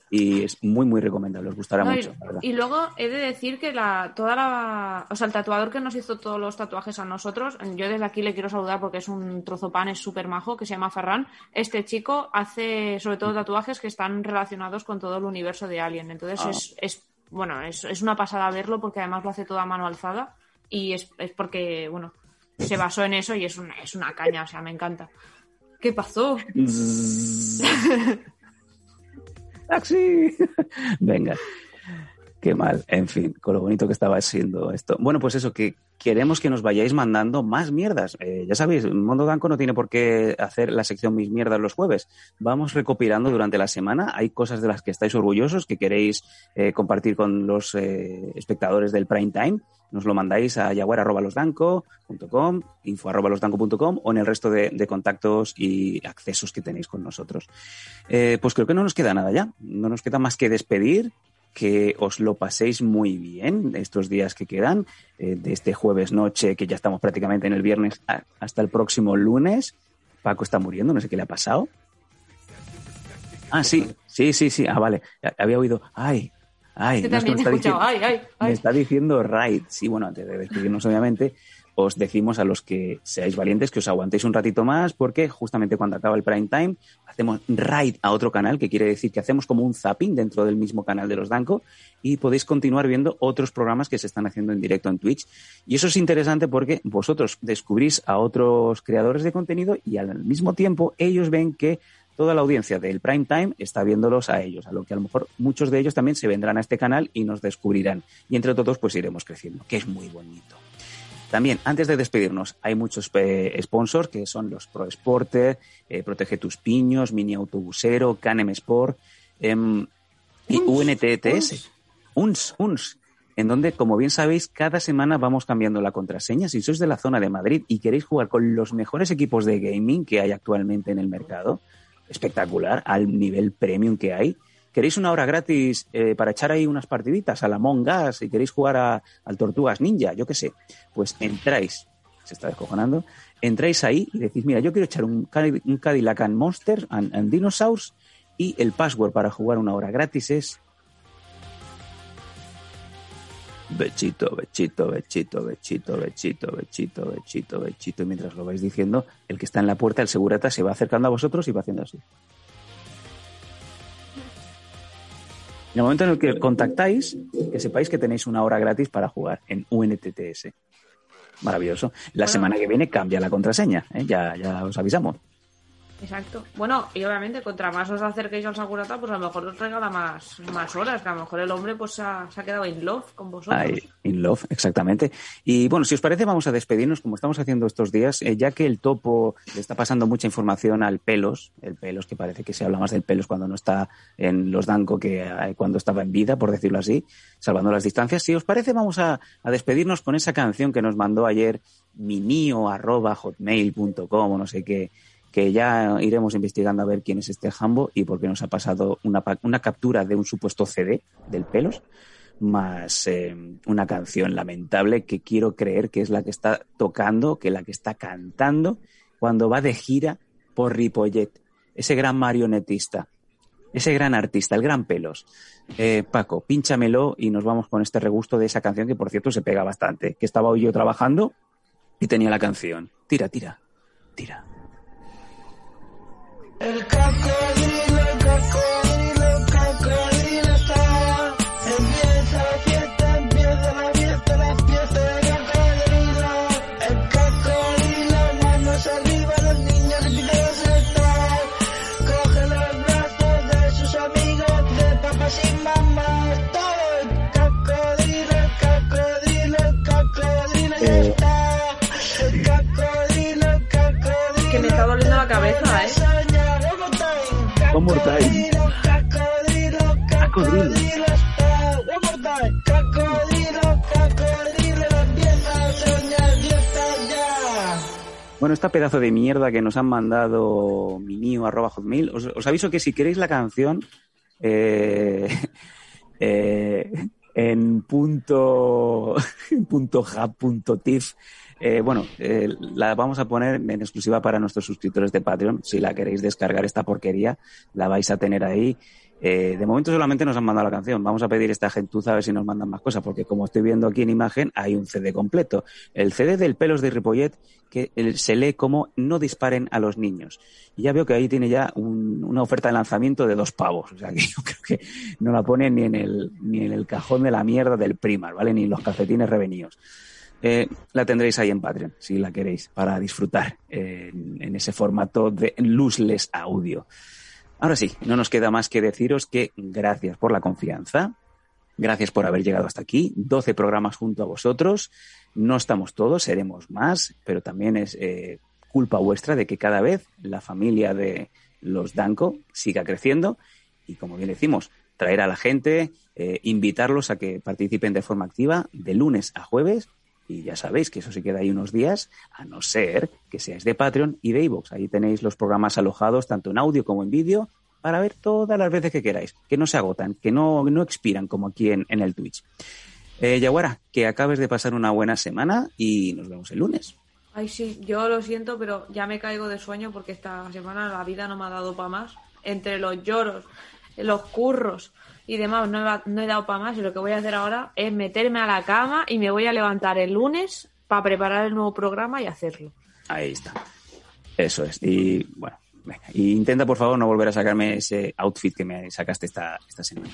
Y es muy, muy recomendable, os gustará No, y- mucho, la verdad. y, luego he de decir que la, toda la, o sea, el tatuador que nos hizo todos los tatuajes a nosotros, yo desde aquí le quiero saludar porque es un trozo pan, es súper majo, que se llama Ferran. Este chico hace sobre todo tatuajes que están relacionados con todo el universo de Alien. Entonces Ah. es, es, bueno, es, es una pasada verlo porque además lo hace todo a mano alzada y es, es porque, bueno, se basó en eso y es una, es una caña, o sea, me encanta. ¿Qué pasó? ¡Taxi! Venga. Qué mal. En fin, con lo bonito que estaba siendo esto. Bueno, pues eso, que queremos que nos vayáis mandando más mierdas. Eh, ya sabéis, Mondo Danco no tiene por qué hacer la sección Mis Mierdas los jueves. Vamos recopilando durante la semana. Hay cosas de las que estáis orgullosos, que queréis eh, compartir con los eh, espectadores del Prime Time. Nos lo mandáis a yaguar.losdanco.com, info.losdanco.com o en el resto de, contactos y accesos que tenéis con nosotros. Pues creo que no nos queda nada ya. No nos queda más que despedir, que os lo paséis muy bien estos días que quedan, eh, de este jueves noche, que ya estamos prácticamente en el viernes, hasta el próximo lunes. Paco está muriendo, no sé qué le ha pasado. Ah, sí, sí, sí, sí. Ah, vale. Había oído, ay, ay. Que no, también he está diciendo- ay, ay, me ay. está diciendo Raid. Sí, bueno, antes de despedirnos, obviamente, os decimos a los que seáis valientes que os aguantéis un ratito más, porque justamente cuando acaba el prime time hacemos Raid a otro canal, que quiere decir que hacemos como un zapping dentro del mismo canal de los Danco y podéis continuar viendo otros programas que se están haciendo en directo en Twitch. Y eso es interesante porque vosotros descubrís a otros creadores de contenido y al mismo tiempo ellos ven que toda la audiencia del prime time está viéndolos a ellos, a lo que a lo mejor muchos de ellos también se vendrán a este canal y nos descubrirán. Y entre todos pues iremos creciendo, que es muy bonito. También, antes de despedirnos, hay muchos eh, sponsors que son los Pro Sporter, eh, Protege tus Piños, Mini Autobusero, Canem Sport em, y UNTTS. UNS, UNS, en donde, como bien sabéis, cada semana vamos cambiando la contraseña. Si sois de la zona de Madrid y queréis jugar con los mejores equipos de gaming que hay actualmente en el mercado, espectacular, al nivel premium que hay, ¿Queréis una hora gratis eh, para echar ahí unas partiditas a la Among Us y queréis jugar a, al Tortugas Ninja? Yo qué sé. Pues entráis, se está descojonando, entráis ahí y decís, mira, yo quiero echar un, un Cadillac and Monster and, and Dinosaurs y el password para jugar una hora gratis es Bechito, bechito, bechito, bechito, bechito, bechito, bechito, bechito. Y mientras lo vais diciendo, el que está en la puerta, el segurata, se va acercando a vosotros y va haciendo así. En el momento en el que contactáis, que sepáis que tenéis una hora gratis para jugar en UNTTS. Maravilloso. La semana que viene cambia la contraseña, ¿eh? ya, ya os avisamos. Exacto. Bueno, y obviamente, contra más os acerquéis al Sagurata, pues a lo mejor os regala más, más horas, que a lo mejor el hombre pues ha, se ha quedado in love con vosotros. In love, exactamente. Y bueno, si os parece, vamos a despedirnos como estamos haciendo estos días, eh, ya que el topo le está pasando mucha información al pelos, el pelos que parece que se habla más del pelos cuando no está en los Danco que eh, cuando estaba en vida, por decirlo así, salvando las distancias. Si os parece, vamos a, a despedirnos con esa canción que nos mandó ayer minio.hotmail.com o no sé qué que ya iremos investigando a ver quién es este Jambo y por qué nos ha pasado una, una captura de un supuesto CD del pelos, más eh, una canción lamentable que quiero creer que es la que está tocando, que la que está cantando cuando va de gira por Ripollet, ese gran marionetista, ese gran artista, el gran pelos. Eh, Paco, pínchamelo y nos vamos con este regusto de esa canción que por cierto se pega bastante, que estaba hoy yo trabajando y tenía la canción. Tira, tira, tira. El cocodrilo, Bueno, esta pedazo de mierda que nos han mandado minio arroba hotmail, os, os aviso que si queréis la canción eh, eh, en punto, punto hub, punto eh, bueno, eh, la vamos a poner en exclusiva para nuestros suscriptores de Patreon. Si la queréis descargar esta porquería, la vais a tener ahí. Eh, de momento solamente nos han mandado la canción. Vamos a pedir esta gentuza a ver si nos mandan más cosas, porque como estoy viendo aquí en imagen, hay un CD completo. El CD del Pelos de Ripollet, que se lee como No disparen a los niños. Y ya veo que ahí tiene ya un- una oferta de lanzamiento de dos pavos. O sea que yo creo que no la pone ni en el, cajón de la mierda del Primar, ¿vale? Ni en los calcetines revenidos. Eh, la tendréis ahí en Patreon, si la queréis, para disfrutar eh, en, en ese formato de luzless audio. Ahora sí, no nos queda más que deciros que gracias por la confianza, gracias por haber llegado hasta aquí, 12 programas junto a vosotros, no estamos todos, seremos más, pero también es eh, culpa vuestra de que cada vez la familia de los Danco siga creciendo y como bien decimos, traer a la gente, eh, invitarlos a que participen de forma activa de lunes a jueves y ya sabéis que eso se queda ahí unos días, a no ser que seáis de Patreon y de iVoox. Ahí tenéis los programas alojados tanto en audio como en vídeo para ver todas las veces que queráis, que no se agotan, que no, no expiran como aquí en, en el Twitch. Eh, Yaguara, que acabes de pasar una buena semana y nos vemos el lunes. Ay, sí, yo lo siento, pero ya me caigo de sueño porque esta semana la vida no me ha dado para más. Entre los lloros, los curros y demás, no he, no he dado para más. Y lo que voy a hacer ahora es meterme a la cama y me voy a levantar el lunes para preparar el nuevo programa y hacerlo. Ahí está. Eso es. Y bueno, venga. Y intenta por favor no volver a sacarme ese outfit que me sacaste esta, esta semana.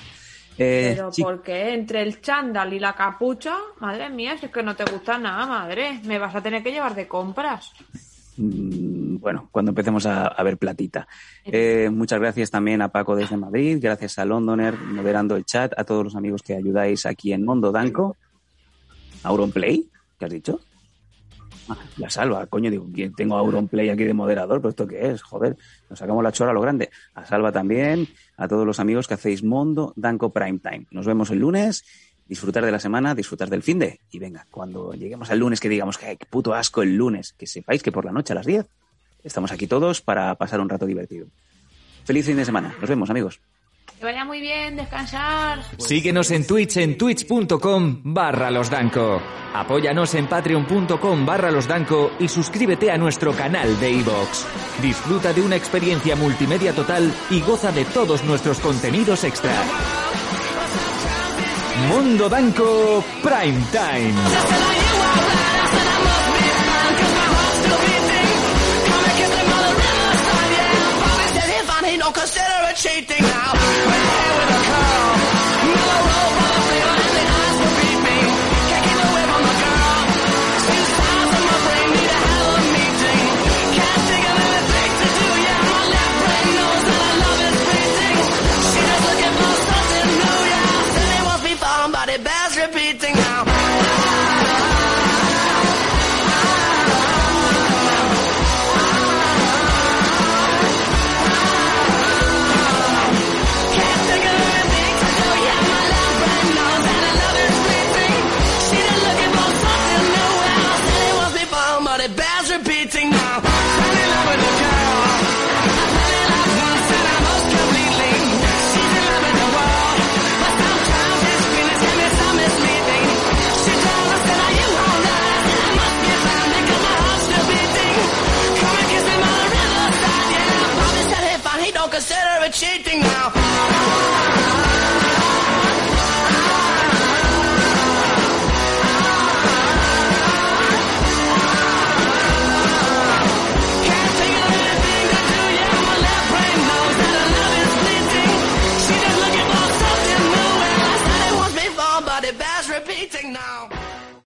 Eh, Pero porque entre el chándal y la capucha, madre mía, si es que no te gusta nada, madre, me vas a tener que llevar de compras. Mm, bueno, cuando empecemos a, a ver platita. Eh, muchas gracias también a Paco desde Madrid, gracias a Londoner moderando el chat, a todos los amigos que ayudáis aquí en Mondo Danco. Auronplay, ¿qué has dicho? Ah, la salva, coño, digo, ¿quién- tengo a Auronplay aquí de moderador, pero ¿esto qué es? Joder, nos sacamos la chora a lo grande. A Salva también, a todos los amigos que hacéis Mondo Danco Prime Time. Nos vemos el lunes, disfrutar de la semana, disfrutar del fin de. Y venga, cuando lleguemos al lunes que digamos que qué puto asco el lunes, que sepáis que por la noche a las 10 estamos aquí todos para pasar un rato divertido. Feliz fin de semana. Nos vemos, amigos. Que vaya muy bien, descansar. Síguenos en Twitch en twitch.com barra losdanco. Apóyanos en patreon.com barra losdanco y suscríbete a nuestro canal de iVoox. Disfruta de una experiencia multimedia total y goza de todos nuestros contenidos extra. Mundo Danco Prime Time. Don't consider it cheating now. thing now.